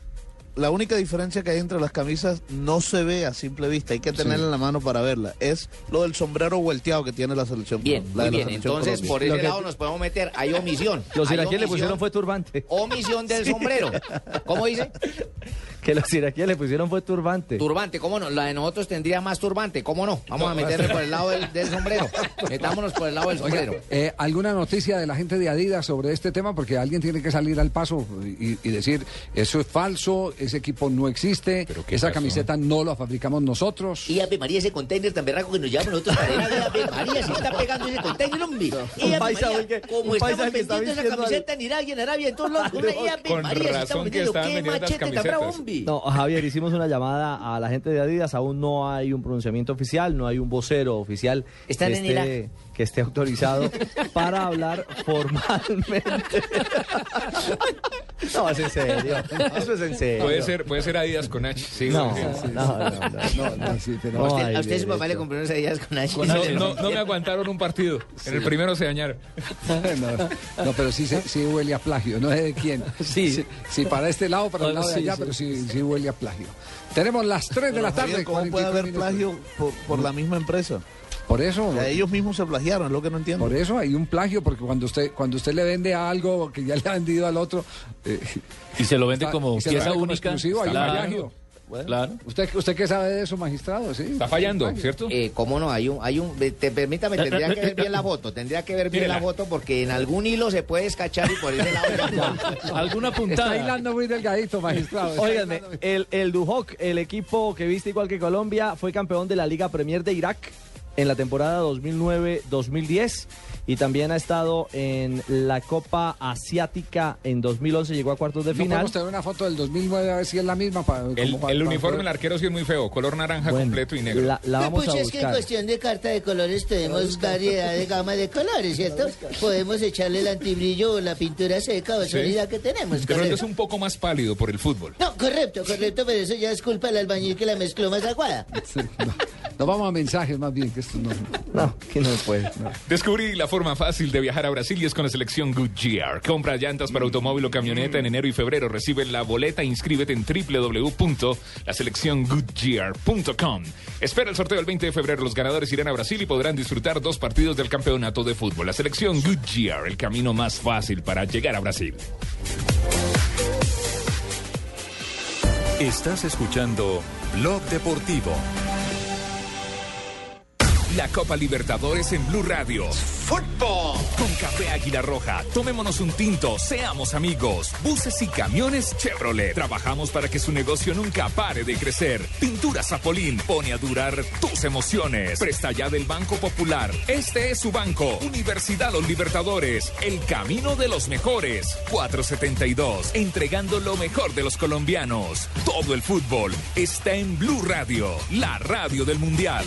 la única diferencia que hay entre las camisas no se ve a simple vista, hay que tenerla en la mano para verla. Es lo del sombrero vuelteado que tiene la selección. Bien, la muy la bien. selección Entonces, Colombia. por ese que- lado nos podemos meter. Hay omisión. Los iraquíes le pusieron fue turbante. Omisión del sombrero. ¿Cómo dice? Que los iraquíes le pusieron fue turbante. Turbante, ¿cómo no? La de nosotros tendría más turbante, ¿cómo no? Vamos a meterle por el lado del, del sombrero. Metámonos por el lado del Oiga, sombrero. eh, ¿Alguna noticia de la gente de Adidas sobre este tema? Porque alguien tiene que salir al paso y, y decir, eso es falso, ese equipo no existe, esa camiseta no la fabricamos nosotros. Y Ave María, ese container tan berraco que nos llevamos nosotros para ir a Ave María, se está pegando ese container, hombre. Y Ave María, como estamos que vendiendo esa camiseta en Irak y en Arabia, en todos lados, con Ave Con María, razón estamos que vendiendo, qué machete tan bravo, hombre. No, Javier, hicimos una llamada a la gente de Adidas, aún no hay un pronunciamiento oficial, no hay un vocero oficial Están que, en esté, que esté autorizado para hablar formalmente. no, es en serio, eso es en serio. Puede ser, puede ser Adidas con H. Sí, No, no, no, no, no, no, sí, pero- A usted, a usted su papá le compró unas ideas con H. No, no, no me aguantaron un partido. En el primero se dañaron. No, no, pero sí, se- sí huele a plagio, no sé de quién. Sí. sí, para este lado, para el lado de allá, sí. pero sí, sí huele a plagio. Tenemos las 3 de la tarde. ¿Cómo puede 44 haber minutos. plagio por, por la misma empresa? Por eso. O sea, ellos mismos se plagiaron, es lo que no entiendo. Por eso hay un plagio, porque cuando usted cuando usted le vende algo que ya le ha vendido al otro eh, Y se lo vende está- como pieza vende como única. exclusivo, hay un Claro. plagio. Claro. ¿Usted, ¿Usted qué sabe de eso, magistrado? ¿Sí? Está fallando, ¿cierto? Eh, ¿Cómo no? Hay un, hay un, te, permítame, tendría que ver bien la foto, tendría que ver bien Mírela. la foto porque en algún hilo se puede escachar y por ese lado Alguna Está puntada. hilando muy delgadito, magistrado. está Óiganme, el, el Duhok, el equipo que viste igual que Colombia, fue campeón de la Liga Premier de Irak en la temporada 2009-2010 y también ha estado en la Copa Asiática en 2011, llegó a cuartos de final. podemos tener una foto del 2009 a ver si es la misma. pa- El, el para uniforme, poder- el arquero sí es muy feo. Color naranja Bueno, completo y negro. La, la vamos a Pues es que en buscar. cuestión de carta de colores tenemos variedad de gama de colores, ¿cierto? Podemos echarle el antibrillo o la pintura seca o Sí. sólida que tenemos. Pronto es un poco más pálido por el fútbol. No, correcto, correcto, pero eso ya es culpa del albañil que la mezcló más aguada. Sí, no. Vamos a mensajes más bien, que esto no... No, que no puede. no. Descubrí la forma fácil de viajar a Brasil es con la selección Goodyear. Compra llantas para automóvil o camioneta en enero y febrero. Recibe la boleta e inscríbete en www.laselecciongoodyear.com. Espera el sorteo el 20 de febrero. Los ganadores irán a Brasil y podrán disfrutar dos partidos del campeonato de fútbol. La selección Goodyear, el camino más fácil para llegar a Brasil. Estás escuchando Blog Deportivo. La Copa Libertadores en Blue Radio. Fútbol. Con Café Águila Roja. Tomémonos un tinto. Seamos amigos. Buses y camiones Chevrolet. Trabajamos para que su negocio nunca pare de crecer. Pintura Zapolín. Pone a durar tus emociones. Presta ya del Banco Popular. Este es su banco. Universidad Los Libertadores. El camino de los mejores. 472. Entregando lo mejor de los colombianos. Todo el fútbol está en Blue Radio. La radio del Mundial.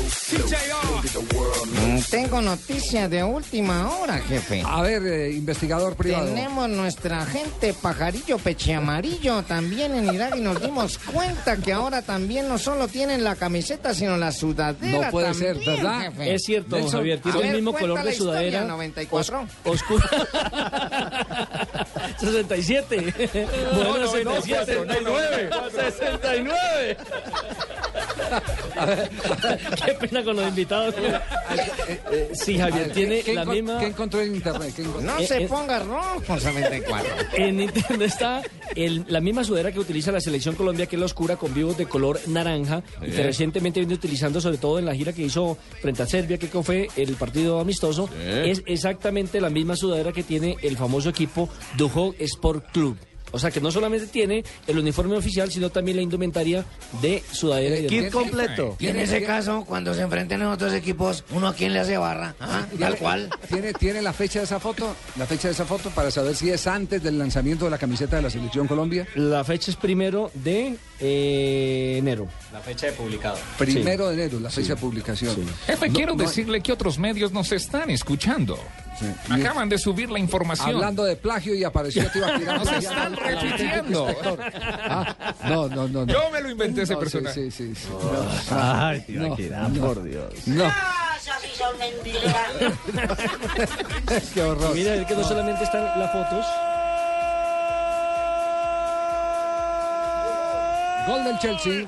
Mm, Tengo noticias de última hora, jefe. A ver, eh, investigador privado. Tenemos nuestra gente pajarillo peche amarillo también en Irak y nos dimos cuenta que ahora también no solo tienen la camiseta, sino la sudadera. No puede también, ser, ¿verdad? jefe. Es cierto, don Javier, tiene a el ver, mismo color la de sudadera. historia, 94. os- oscuro. 67. No, Bueno, 97, 69. 69. Qué pena con los invitados. Sí, Javier, tiene ¿Qué la misma... ¿Qué encontró en internet? ¿Qué encontró? No se ponga rojo, 94. En internet está el- la misma sudadera que utiliza la selección Colombia, que es la oscura con vivos de color naranja, y que recientemente viene utilizando, sobre todo en la gira que hizo frente a Serbia, que fue el partido amistoso. Es exactamente la misma sudadera que tiene el famoso equipo Duhok Sport Club. O sea que no solamente tiene el uniforme oficial, sino también la indumentaria de sudadera y de Kit completo. Y en ese caso, cuando se enfrenten a otros equipos, ¿uno a quién le hace barra? ¿Ah? Tal cual. ¿Tiene, ¿Tiene la fecha de esa foto? La fecha de esa foto para saber si es antes del lanzamiento de la camiseta de la Selección Colombia. La fecha es primero de eh, enero. La fecha de publicado. Primero de enero, la fecha de publicación. Jefe, No, quiero no- decirle que otros medios nos están escuchando. Acaban de subir la información. Hablando de plagio y apareció Tibaquirá. Nos están repitiendo. Ah, no, no, no, no. Yo me lo inventé ese No, sí, personaje. Sí, sí, sí. Ay, No, Tibaquirá, no. por Dios. No. Qué horror. Mira, es que no solamente están las fotos. Gol del Chelsea.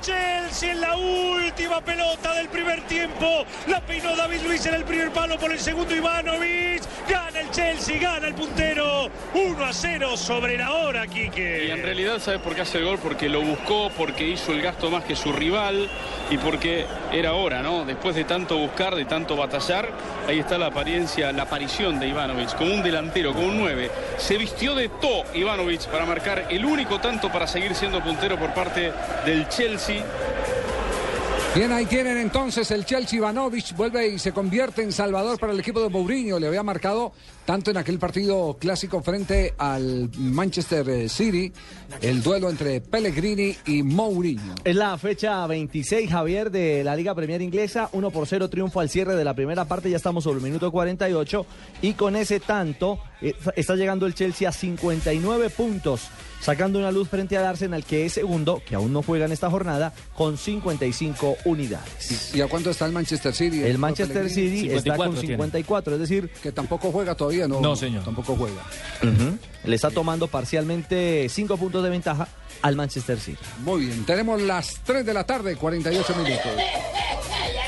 Chelsea en la última pelota del primer tiempo. La peinó David Luis en el primer palo por el segundo Ivanovic. Gana el Chelsea, gana el puntero. 1 a 0 sobre la hora, Quique. Y en realidad, ¿sabes por qué hace el gol? Porque lo buscó, porque hizo el gasto más que su rival y porque era hora, ¿no? Después de tanto buscar, de tanto batallar, ahí está la apariencia, la aparición de Ivanovic como un delantero, como un 9. Se vistió de to Ivanovic para marcar el único tanto para seguir siendo puntero por parte del Chelsea. Bien, ahí tienen entonces el Chelsea Ivanovic, vuelve y se convierte en salvador para el equipo de Mourinho. Le había marcado tanto en aquel partido clásico frente al Manchester eh, City, el duelo entre Pellegrini y Mourinho. Es la fecha 26, Javier, de la Liga Premier Inglesa. 1 por 0 triunfo al cierre de la primera parte. Ya estamos sobre el minuto 48. Y con ese tanto eh, está llegando el Chelsea a 59 puntos. Sacando una luz frente al Arsenal, que es segundo, que aún no juega en esta jornada, con 55 unidades. ¿Y a cuánto está el Manchester City? El Manchester City está con 54, es decir... Que tampoco juega todavía, ¿no? No, señor. Tampoco juega. Le está tomando parcialmente 5 puntos de ventaja al Manchester City. Muy bien, tenemos las 3 de la tarde, 48 minutos.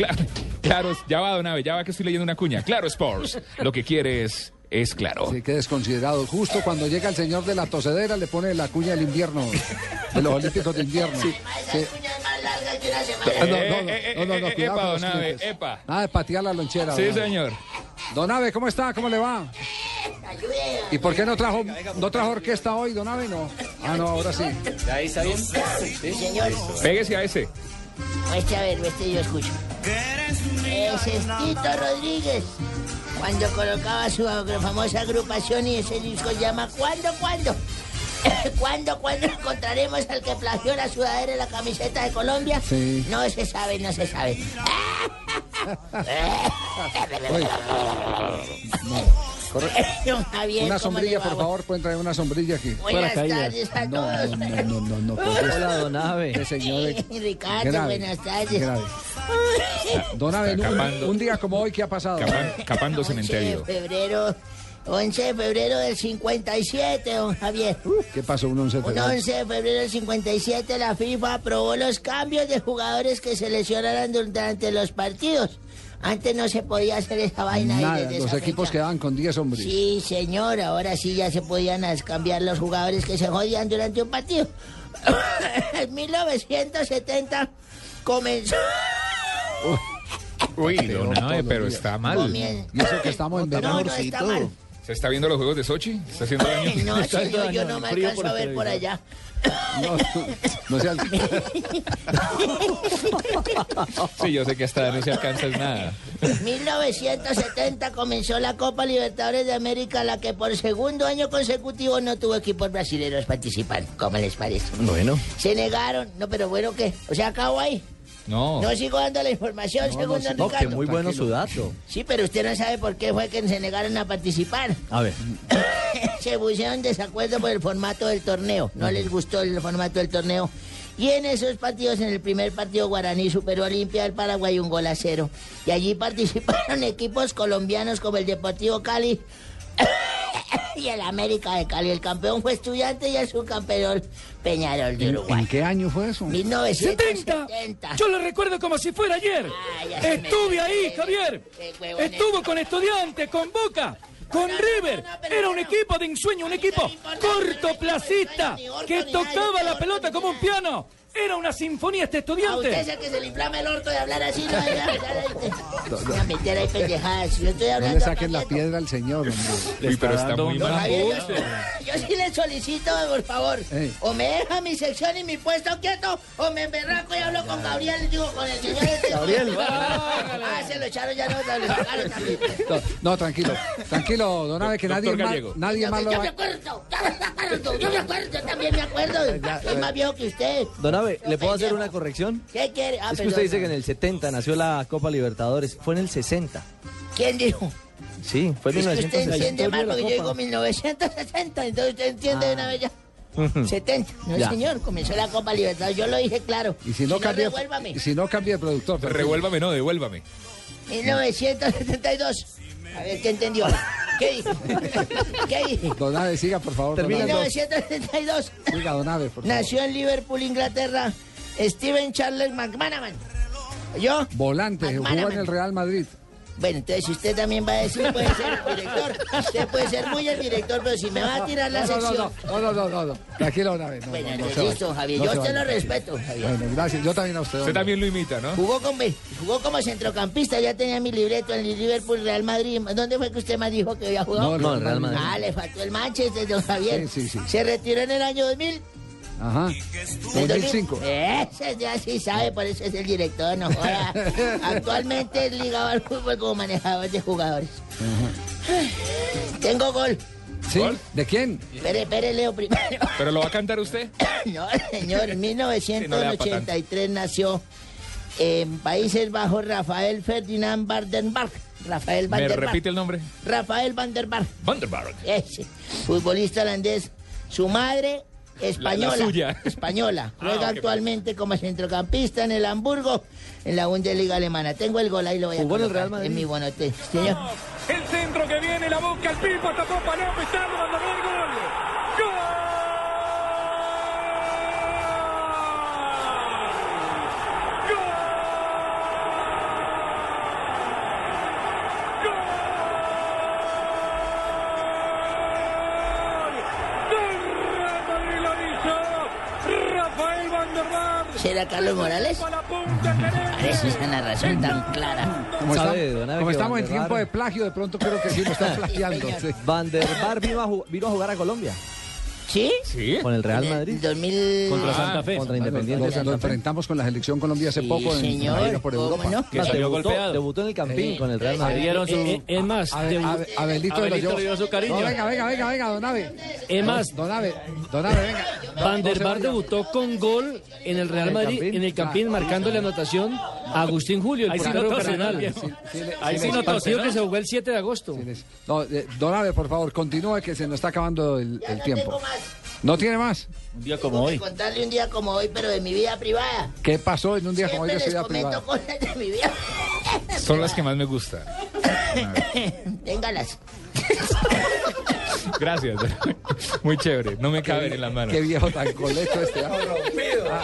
Claro, claro, ya va, Donave, ya va que estoy leyendo una cuña. Claro Sports, lo que quieres es claro. Sí, qué desconsiderado. Justo cuando llega el señor de la tosedera le pone la cuña del invierno, de los Olímpicos de invierno. Sí. Ah, No, no, no, no, no, no, eh, cuidado epa, don Abe, epa. Nada de patear la lonchera. Sí, don Abe. señor. Don Abe, ¿cómo está? ¿Cómo le va? ¿Y por qué no trajo, no trajo orquesta hoy, Don Abe? No. Ah, no, ahora sí. ¿Ahí está bien? Sí, señor. Pégese a ese. Este, a ver, este yo escucho. Es Tito Rodríguez. Cuando colocaba su famosa agrupación y ese disco llama ¿Cuándo, cuándo? ¿Cuándo, cuándo encontraremos al que plagió la sudadera y la camiseta de Colombia? Sí. No se sabe, no se sabe. Javier, Una ¿cómo sombrilla, por favor, pueden traer una sombrilla aquí. Buenas tardes a No, todos. no, no, no, no. Hola, Don Abe. Qué señor. Ricardo, Grave, buenas tardes. grave. Don Está un, un día como hoy, ¿qué ha pasado? Capan- capando 11 de cementerio. febrero, 11 de febrero del 57, don Javier. ¿Qué pasó un 11 de Un febrero? 11 de febrero del 57 la FIFA aprobó los cambios de jugadores que se lesionaran durante los partidos. Antes no se podía hacer esa vaina. Nada, desde los esa equipos fecha. quedaban con 10 hombres. Sí, señor, ahora sí ya se podían cambiar los jugadores que se jodían durante un partido. en 1970 comenzó... Uy, don Abe, pero está mal. Comien- Y eso que estamos en No, verano. no está mal. ¿Se está viendo los juegos de Sochi? ¿Está haciendo daño? No, señor, yo no me alcanzo a ver por allá. No, no se Sí, yo sé que hasta no se alcanza es nada. 1970 comenzó la Copa Libertadores de América, la que por segundo año consecutivo no tuvo equipos brasileños participando. ¿Cómo les parece? Bueno. Se negaron. No, pero bueno, ¿qué? O sea, acabo ahí. No. No sigo dando la información, No, según no, don que muy bueno su dato. Sí, pero usted no sabe por qué fue que se negaron a participar. A ver. Se pusieron desacuerdo por el formato del torneo. No les gustó el formato del torneo. Y en esos partidos, en el primer partido, Guaraní superó a Olimpia del Paraguay un gol a cero. Y allí participaron equipos colombianos como el Deportivo Cali y el América de Cali. El campeón fue Estudiante y el subcampeón Peñarol de ¿En, Uruguay. en qué año fue eso? 1970. Yo lo recuerdo como si fuera ayer. me Estuve ahí, Javier. Estuvo con Estudiantes, con Boca, con River. Era un equipo de ensueño, un equipo cortoplacista que tocaba la pelota como un piano. Era una sinfonía este A usted es estudiante. el que se le inflama el orto de hablar así, no, ya, ya, meter ahí pendejadas. Yo estoy No le saquen la piedra al señor, hombre. Uy, pero está muy mal. Javier, yo, yo sí le solicito, por favor, Ey. o me deja mi sección y mi puesto quieto, o me emberraco y hablo con Gabriel, digo, con el señor este. Gabriel. Ah, se lo echaron ya, no, lo sacaron también. No, no, tranquilo, tranquilo, don Abe, que nadie más, nadie Yo, más lo yo va me acuerdo, yo me acuerdo, yo también me acuerdo. Soy más viejo que usted. Don ¿le puedo hacer una corrección? ¿Qué quiere? Ah, Es que perdón. usted dice que en el 70 nació la Copa Libertadores. Fue en el 60. ¿Quién dijo? Sí, fue en Es que usted 1960. entiende mal, porque yo digo 1960, entonces usted entiende de una vez ya. 70. No, Ya. señor, comenzó la Copa Libertadores. Yo lo dije claro. Y si no, cambia, revuélvame. y si no cambia de productor. Revuélvame, no, devuélvame. 1972. A ver, ¿qué entendió? ¿Qué dijo? ¿Qué dijo? Don Abe, siga, por favor. Abe. 1972. Siga, don Abe, por favor. Nació en Liverpool, Inglaterra, Steven Charles McManaman. ¿Yo? Volante, jugó McManaman. en el Real Madrid. Bueno, entonces si usted también va a decir, puede ser el director. Usted puede ser muy el director, pero si me va a tirar la sección. No, no, no, no, no. Tranquilo, Abe. No, Bueno, listo, Javier. No Yo a usted lo respeto, Javier. Bueno, gracias. Yo también a usted. Usted también lo imita, ¿no? Jugó, con, jugó como centrocampista, ya tenía mi libreto en el Liverpool, Real Madrid. ¿Dónde fue que usted me dijo que había jugado? No, no, Real Madrid. Ah, le faltó el Manchester, don Javier. Sí, sí, sí. Se retiró en el año 2000. Ajá. En 2005. Ese ya sí sabe, por eso es el director, no joda. Actualmente es ligado al fútbol como manejador de jugadores. Tengo gol. ¿Sí? ¿De quién? Espere, espere, leo primero. ¿Pero lo va a cantar usted? No, señor, en Sí, no le da pa' 1983 nació en Países Bajos Rafael Ferdinand Vandenberg. Rafael ¿Me Vandenberg. repite el nombre? Rafael Vandenberg. Vandenberg. Ese, futbolista holandés. Su madre, española. La- la suya. Española. Ah, Juega actualmente como centrocampista en el Hamburgo, en la Bundesliga alemana. Tengo el gol ahí, lo voy a el colocar Real Madrid. En mi bonote. Señor. El centro que viene, la boca, el pipa, tapó Paloma, está mandando el gol. ¿Será Carlos Morales? Parece esa narración tan clara. Como, ¿Sabe, estamos, como estamos en tiempo de plagio, de pronto creo que sí lo están plagiando. Van der Bar vino a, vino a jugar a Colombia ¿Sí? ¿Sí? con el Real En el Madrid. 2000... Contra Ah, Santa Fe. Contra Independiente lo Santa Fe. enfrentamos con la selección Colombia hace Sí, poco en señor, la gira por ¿cómo Europa. no? Que salió debutó, golpeado. debutó en el Campín Sí. con el Real Le Madrid. dieron su... Eh, es más, Abelito Abelito Yo- le dio su cariño. No, venga, venga, venga, venga, don Abe. es más, Don Abe, don Abe, venga. Van der vaya. debutó con gol en el Real ¿En Madrid, en el Campín, marcando la anotación a Agustín Julio, el Ahí sí portero no tose, cardenal. ¿no? El Sí, Sí, le- Ahí sí no tose, ¿no? que se jugó el 7 de agosto. No, eh, don Abe, por favor, continúe que se nos está acabando el, Ya el no tiempo. tengo más. ¿No tiene más? Un día Tengo como que hoy. contarle un día como hoy, pero de mi vida privada. ¿Qué pasó en un día como hoy de su vida privada? cosas de mi vida. Son las que más me gustan. Téngalas. Gracias. Muy chévere. No me caben en las manos. Qué viejo tan colecho este. ah.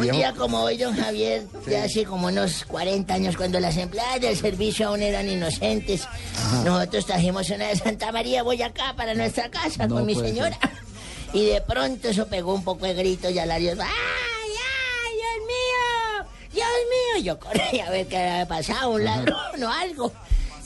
Un día como hoy, don Javier, de hace como unos 40 años, cuando las empleadas del servicio aún eran inocentes, nosotros trajimos una de Santa María Boyacá para nuestra casa No con mi señora. Y de pronto eso pegó un poco de gritos y alarios. ¡Ay, ay, Dios mío! ¡Dios mío! Yo corrí a ver qué había pasado, un ladrón o algo.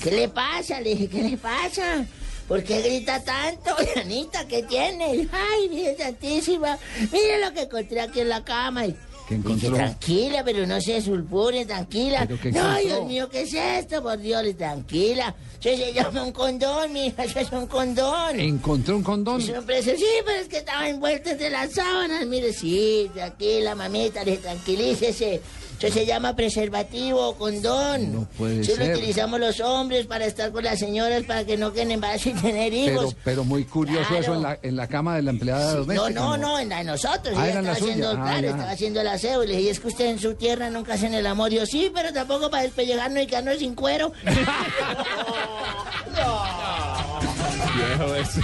¿Qué le pasa? Le dije, ¿qué le pasa? ¿Por qué grita tanto? Anita, ¿qué tiene? Ay, Virgen Santísima, mire lo que encontré aquí en la cama. Y, ¿Qué y encontró? tranquila, pero no se sulpure, tranquila. ¿Pero qué No? Dios mío, ¿qué es esto? Por Dios, tranquila. Eso se llama un condón, mija, eso es un condón. ¿Encontró un condón? Un precio, sí, pero es que estaba envuelto entre las sábanas. Mire, sí, tranquila, mamita, le- tranquilícese. Eso se llama preservativo o condón. No puede Eso ser. lo utilizamos los hombres para estar con las señoras para que no queden embarazo y tener hijos. pero muy curioso Claro. eso en la, en la cama de la empleada No, doméstica. no, no, en la de nosotros. Ah, ella estaba haciendo, suya. Ah, claro, ya. estaba haciendo el aseo. Y le dije, es que usted en su tierra nunca hacen el amor. Yo, sí, pero tampoco para despellejarnos y quedarnos sin cuero. Viejo ese.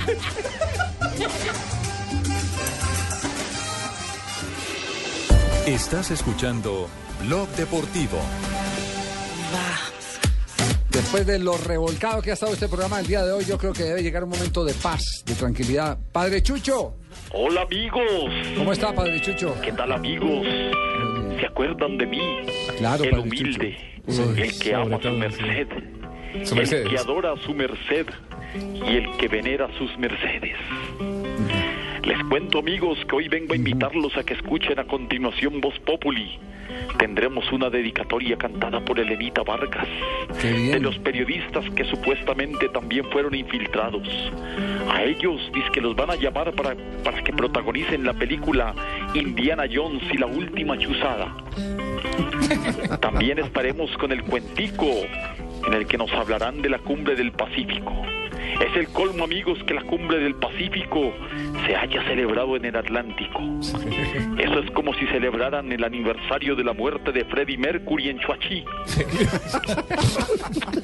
Estás escuchando Blog Deportivo. Después de lo revolcado que ha estado este programa el día de hoy, yo creo que debe llegar un momento de paz, de tranquilidad. Padre Chucho, Hola amigos. ¿cómo está Padre Chucho? ¿Qué tal amigos? ¿Se acuerdan de mí? Claro, el Padre humilde, Chucho. El que ama a su merced, Su el que adora a su merced y el que venera sus mercedes. Les cuento amigos que hoy vengo a invitarlos a que escuchen a continuación Voz Populi. Tendremos una dedicatoria cantada por Elenita Vargas, de los periodistas que supuestamente también fueron infiltrados. A ellos dice que los van a llamar para, para que protagonicen la película Indiana Jones y la última chuzada. También estaremos con el cuentico en el que nos hablarán de la cumbre del Pacífico. Es el colmo, amigos, que la cumbre del Pacífico se haya celebrado en el Atlántico. Eso es como si celebraran el aniversario de la muerte de Freddie Mercury en Chuachi.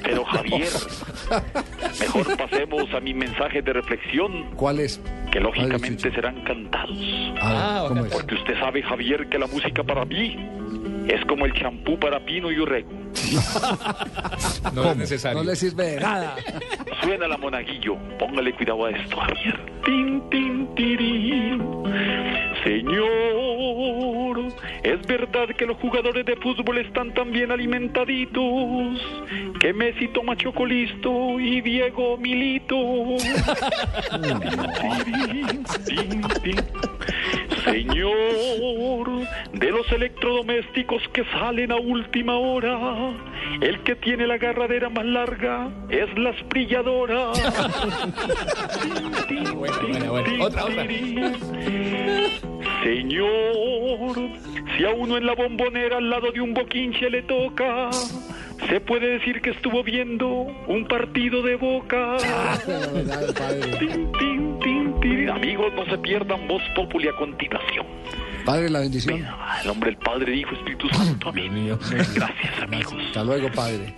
Pero Javier, mejor pasemos a mi mensaje de reflexión, ¿Cuál es? que lógicamente serán cantados. Ah, ¿cómo es? Porque usted sabe, Javier, que la música para mí es como el champú para Pino y Urrego. No es necesario. No le sirve de nada. Suena la monaguillo. Póngale cuidado a esto, Javier. Tin, tin, tirín. Señor, es verdad que los jugadores de fútbol están tan bien alimentaditos que Messi toma chocolisto y Diego Milito. Tin, tin, tin. Señor, de los electrodomésticos que salen a última hora, el que tiene la agarradera más larga es la asprilladora. Bueno, bueno. Otra, otra. Señor, si a uno en la bombonera al lado de un boquinche le toca, se puede decir que estuvo viendo un partido de boca. Tin, tin, tin, tin. Amigos, no se pierdan Voz Populi a continuación. Padre, la bendición. El nombre del Padre, Hijo, Espíritu Santo. Amén. Gracias, amigos. Hasta luego, padre.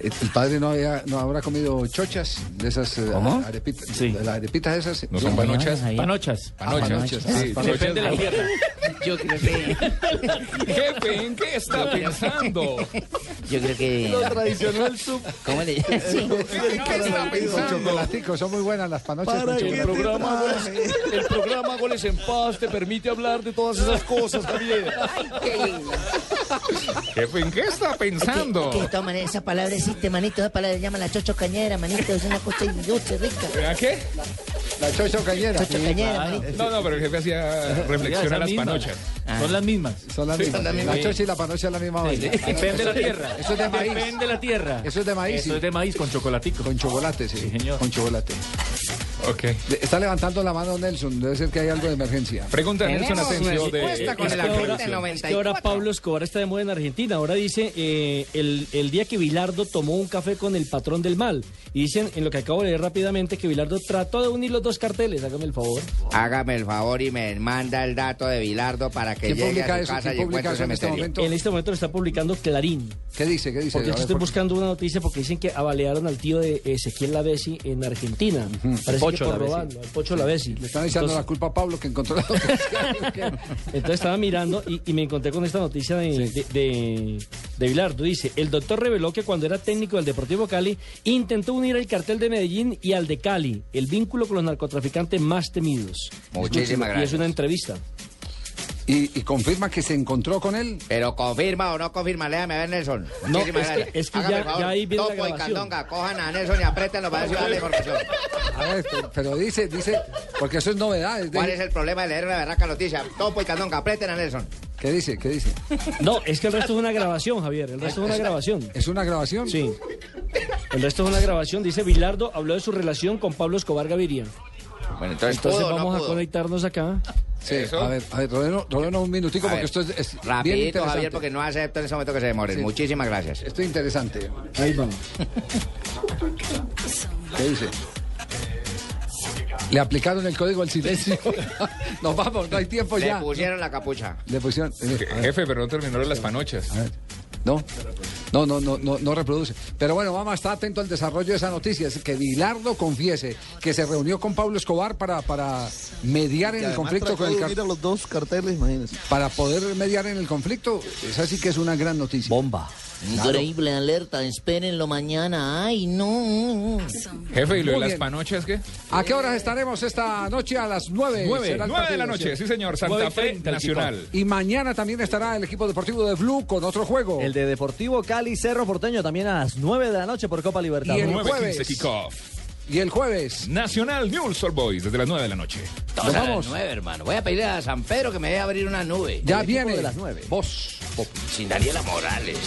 El el padre no, había, no habrá comido chochas de esas eh, ¿Cómo? arepitas. Sí. de las arepitas esas. ¿No son panochas? Panochas. Panochas. panochas. Sí, Depende de la tierra. Yo creo que. Jefe, ¿en qué está pensando? Yo creo que. Lo tradicionó el sub. ¿Cómo le llaman? Sí. ¿En qué está Con pensando? chocolatico, son muy buenas las panochas ¿Para con qué chocolate. te traje? El programa Goles en Paz te permite hablar de todas esas cosas, Javier. Qué lindo. Jefe, ¿en qué está pensando? Que, que maneras esa palabra existe, manito. Esa palabra se llama la chocho cañera, manito. Es una cosa dulce, rica. ¿A qué? La chocho cañera. Chocho cañera, manito. No, no, pero el jefe hacía reflexión a las panochas. Son las mismas. Son las mismas. la La, misma. chocha y la panocha es la misma vaina. Depende de la tierra. Eso es de maíz. Depende de la tierra. Eso es de maíz, Eso sí. es de maíz con chocolatico. Con chocolate, sí. Sí, señor. Con chocolate. Está levantando la mano Nelson. Debe ser que hay algo de emergencia. Pregunta a Nelson Asensio de... Es el que ahora- Pablo Escobar está de moda en Argentina. Ahora dice eh, el, el día que Bilardo tomó un café con el patrón del mal. Y dicen, en lo que acabo de leer rápidamente, que Bilardo trató de unir los dos carteles. Hágame el favor. Hágame el favor y me manda el dato de Bilardo para que ¿Quién llegue publica a su eso? casa ¿Quién y publica encuentre eso en este momento? En este momento lo está publicando Clarín. ¿Qué dice? ¿Qué dice? Porque yo estoy por- buscando una noticia porque dicen que abalearon al tío de Ezequiel Lavesi en Argentina. Parece Pocho por robando, al Pocho Lavesi. Le están echando la culpa a Pablo que encontró la noticia. Entonces estaba mirando y, y me encontré con esta noticia de, de, de, de Bilardo. Dice, el doctor reveló que cuando era técnico del Deportivo Cali, intentó unir el cartel de Medellín y al de Cali, el vínculo con los narcotraficantes más temidos. Muchísimas Y es gracias. una entrevista. ¿Y, y confirma que se encontró con él? Pero confirma o no confirma, léame a ver, Nelson. No, Muchísimas es que- gracias. es que Hágame ya- el favor, ya ahí viene la Topo y grabación. Candonga, cojan a Nelson y apriétenlo para ver si va a dar la información. A ver, pero, pero dice, dice, porque eso es novedad. es de- ¿Cuál es el problema de leer una berraca noticia? Topo y Candonga, aprieten a Nelson. ¿Qué dice? ¿Qué dice? No, es que el resto es una grabación, Javier. El resto es una grabación. ¿Es una grabación? Sí. El resto es una grabación. Dice Bilardo habló de su relación con Pablo Escobar Gaviria. Bueno, entonces, Entonces ¿pudo o no vamos a conectarnos acá. Sí, a ver, a ver, rodeno, rodeno un minutico A porque ver, esto es, es bien Rapidito, interesante. Javier, porque no acepto en ese momento que se demoren. Sí. Muchísimas gracias. Esto es interesante. Ahí vamos. ¿Qué dice? Le aplicaron el código del silencio. Nos vamos, no hay tiempo Le ya. pusieron la capucha. Le pusieron. eh, a ver, Jefe, pero no terminaron las panochas. No, no, no, no, no, no reproduce. Pero bueno, vamos a estar atento al desarrollo de esa noticia. Es que Bilardo confiese que se reunió con Pablo Escobar para, para mediar en el conflicto con el de car- unir a los dos carteles, imagínense. para poder mediar en el conflicto. Esa sí que es una gran noticia. Bomba. Increíble alerta, espérenlo mañana. Ay, no. Jefe, ¿y lo de las panochas qué? ¿A qué horas estaremos esta noche? A las nueve. Nueve, será el nueve de la noche, sí señor, Santa y Fe el Nacional. Y mañana también estará el equipo deportivo de Blue con otro juego. El de Deportivo Cali Cerro Porteño también a las 9 de la noche por Copa Y Libertadores. el 9:15 jueves. kickoff. Y el jueves. Nacional News All Boys, desde las 9 de la noche. Todos a las 9, hermano. Voy a pedir a San Pedro que me deje abrir una nube. Ya viene. De las 9. Vos. Sin Daniela Morales.